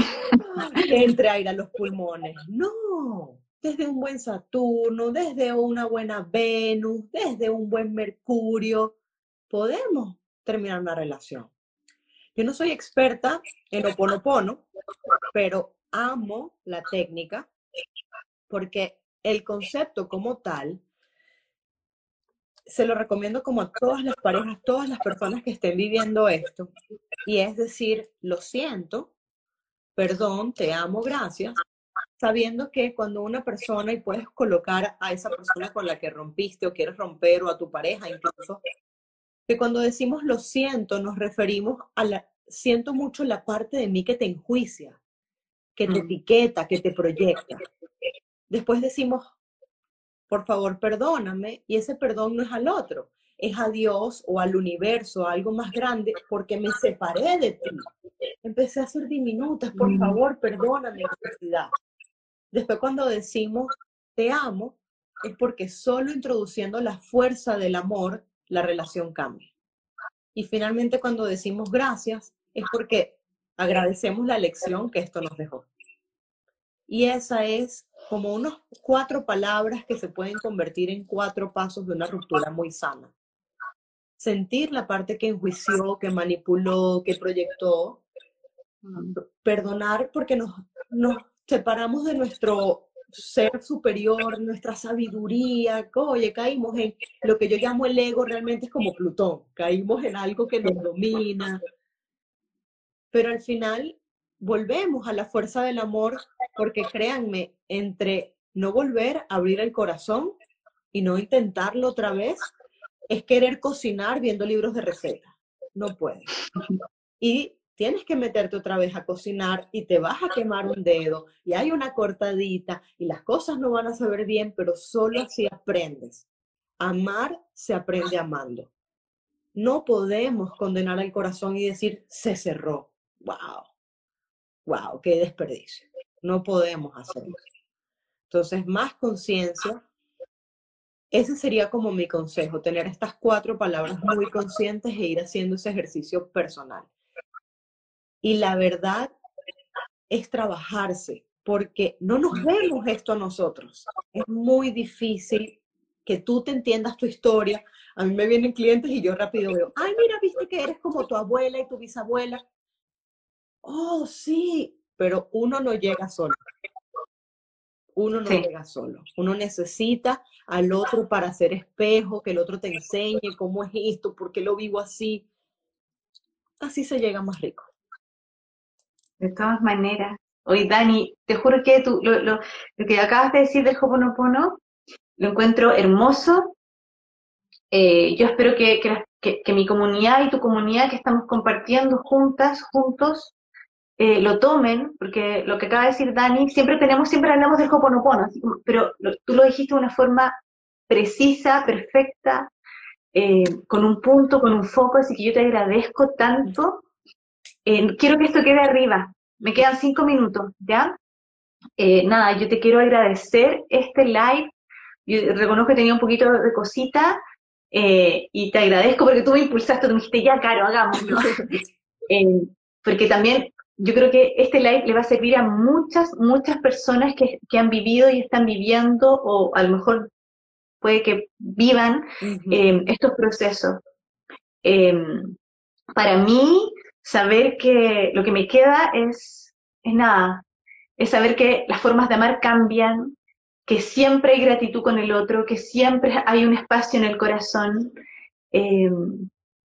entre aire a los pulmones. No, desde un buen Saturno, desde una buena Venus, desde un buen Mercurio, podemos terminar una relación. Yo no soy experta en oponopono, pero amo la técnica porque el concepto como tal se lo recomiendo como a todas las parejas, todas las personas que estén viviendo esto. Y es decir, lo siento, perdón, te amo, gracias, sabiendo que cuando una persona, y puedes colocar a esa persona con la que rompiste o quieres romper o a tu pareja incluso, que cuando decimos lo siento nos referimos a la, siento mucho la parte de mí que te enjuicia, que te mm. etiqueta, que te proyecta. Después decimos, por favor, perdóname, y ese perdón no es al otro, es a Dios o al universo, a algo más grande, porque me separé de ti. Empecé a hacer diminutas, por favor, perdóname, necesidad. Después cuando decimos te amo, es porque solo introduciendo la fuerza del amor, la relación cambia. Y finalmente cuando decimos gracias, es porque agradecemos la lección que esto nos dejó. Y esa es como unos cuatro palabras que se pueden convertir en cuatro pasos de una ruptura muy sana. Sentir la parte que enjuició, que manipuló, que proyectó. Perdonar porque nos, nos separamos de nuestro ser superior, nuestra sabiduría, oye, caímos en lo que yo llamo el ego, realmente es como Plutón, caímos en algo que nos domina, pero al final volvemos a la fuerza del amor, porque créanme, entre no volver a abrir el corazón y no intentarlo otra vez, es querer cocinar viendo libros de receta. No puedes. Y tienes que meterte otra vez a cocinar y te vas a quemar un dedo y hay una cortadita y las cosas no van a saber bien, pero solo si aprendes. Amar se aprende amando. No podemos condenar al corazón y decir, se cerró. ¡Wow! Wow, qué desperdicio. No podemos hacerlo. Entonces, más conciencia. Ese sería como mi consejo, tener estas cuatro palabras muy conscientes e ir haciendo ese ejercicio personal. Y la verdad es trabajarse, porque no nos vemos esto a nosotros. Es muy difícil que tú te entiendas tu historia. A mí me vienen clientes y yo rápido veo, ay, mira, viste que eres como tu abuela y tu bisabuela oh, sí, pero uno no llega solo. Uno no llega solo. Uno necesita al otro para hacer espejo, que el otro te enseñe cómo es esto, por qué lo vivo así. Así se llega más rico. De todas maneras. Oye, Dani, te juro que tú, lo, lo, que acabas de decir del Hoponopono lo encuentro hermoso. Eh, yo espero que, que, que, mi comunidad y tu comunidad que estamos compartiendo juntas, juntos, eh, lo tomen, porque lo que acaba de decir Dani, siempre tenemos, siempre hablamos del Hoponopono, pero tú lo dijiste de una forma precisa, perfecta, eh, con un punto, con un foco, así que yo te agradezco tanto. Eh, quiero que esto quede arriba. Me quedan cinco minutos, ¿ya? nada, yo te quiero agradecer este live. Yo reconozco que tenía un poquito de cosita, y te agradezco porque tú me impulsaste, tú me dijiste, ya, Caro, hagámoslo. Porque también yo creo que este live le va a servir a muchas, muchas personas que, que han vivido y están viviendo, o a lo mejor puede que vivan eh, estos procesos. para mí, saber que lo que me queda es, es nada, es saber que las formas de amar cambian, que siempre hay gratitud con el otro, que siempre hay un espacio en el corazón. Em,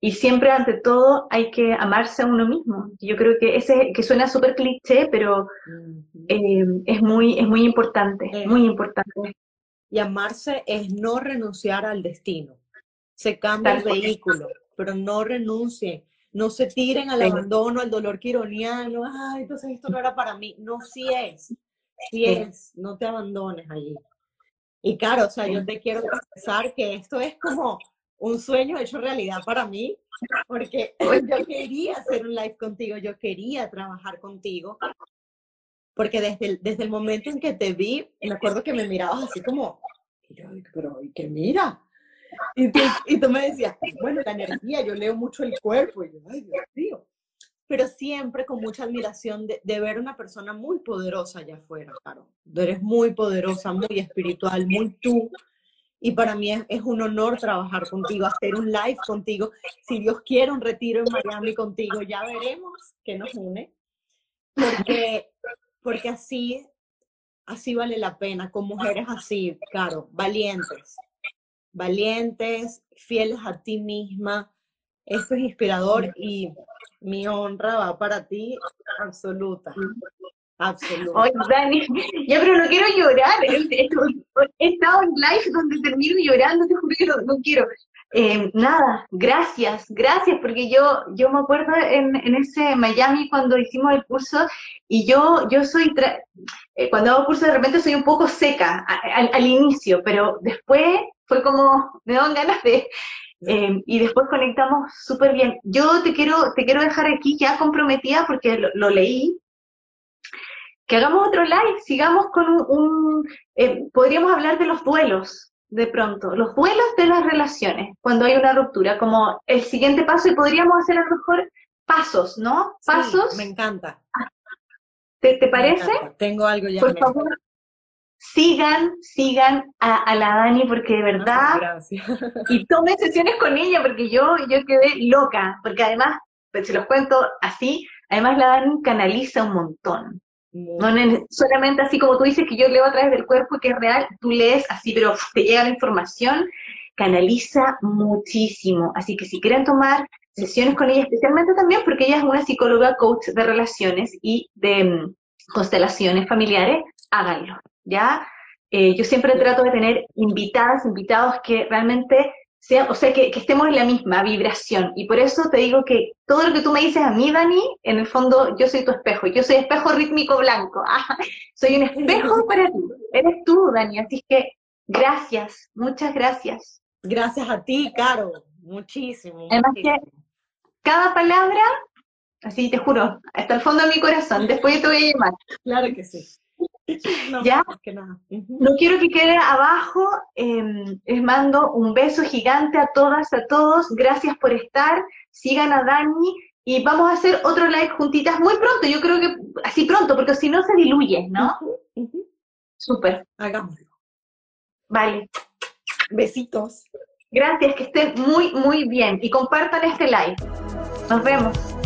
y siempre ante todo hay que amarse a uno mismo. Yo creo que ese que suena súper cliché, pero em, es, muy, es muy importante, muy importante. Y amarse es no renunciar al destino. Se cambia el vehículo, pero no renuncien. No se tiren al abandono, al dolor quironiano. Ay, entonces esto no era para mí. No, sí es Sí es, no te abandones allí. Y claro, o sea, yo te quiero confesar que esto es como un sueño hecho realidad para mí, porque yo quería hacer un live contigo, yo quería trabajar contigo, porque desde el, desde el momento en que te vi, me acuerdo que me mirabas así como, y yo, pero ¿y qué mira? Y tú, y tú me decías, bueno, la energía, yo leo mucho el cuerpo, y yo, ay, Dios mío pero siempre con mucha admiración de, ver una persona muy poderosa allá afuera, claro. Tú eres muy poderosa, muy espiritual, muy tú. Y para mí es, un honor trabajar contigo, hacer un live contigo. Si Dios quiere un retiro en Miami contigo, ya veremos qué nos une. Porque, porque así, así vale la pena, con mujeres así, claro, valientes. Valientes, fieles a ti misma. Esto es inspirador y mi honra va para ti absoluta. Absoluta. Oye, Dani, ya pero no quiero llorar. He estado en live donde termino llorando, te juro que no, quiero. Eh, nada, gracias, gracias, porque yo, yo me acuerdo en, en, ese Miami cuando hicimos el curso y yo, yo soy, eh, cuando hago curso de repente soy un poco seca al, al, inicio, pero después fue como, me dan ganas de, Em, y después conectamos súper bien. Yo te quiero, te quiero dejar aquí ya comprometida porque lo, leí. Que hagamos otro live, sigamos con un, eh, podríamos hablar de los duelos de pronto, los duelos de las relaciones, cuando hay una ruptura, como el siguiente paso y podríamos hacer a lo mejor pasos, ¿no? Pasos. me encanta. ¿Te, te parece? Tengo algo ya. Por favor, sigan, sigan a, la Dani porque de verdad, y tomen sesiones con ella porque yo, yo quedé loca, porque además, pues, si los cuento así, además la Dani canaliza un montón. No solamente así como tú dices que yo leo a través del cuerpo que es real, tú lees así, pero te llega la información, canaliza muchísimo. Así que si quieren tomar sesiones con ella, especialmente también porque ella es una psicóloga coach de relaciones y de mm, constelaciones familiares, háganlo. ¿ya? Eh, yo siempre trato de tener invitadas, invitados que realmente sean, o sea, que, estemos en la misma vibración. Y por eso te digo que todo lo que tú me dices a mí, Dani, en el fondo yo soy tu espejo. Yo soy espejo rítmico blanco. Ah, soy un espejo para ti. Eres tú, Dani. Así que gracias, muchas gracias. Gracias a ti, Caro. Muchísimo. Además que cada palabra, así te juro, hasta el fondo de mi corazón. Después yo te voy a llamar. Claro que sí. No, ¿Ya? No quiero que quede abajo. Em, les mando un beso gigante a todas, a todos. Gracias por estar. Sigan a Dani y vamos a hacer otro live juntitas muy pronto. Yo creo que así pronto, porque si no se diluye, ¿no? Súper. Hagámoslo. Vale. Besitos. Gracias, que estén muy, muy bien. Y compartan este live. Nos vemos.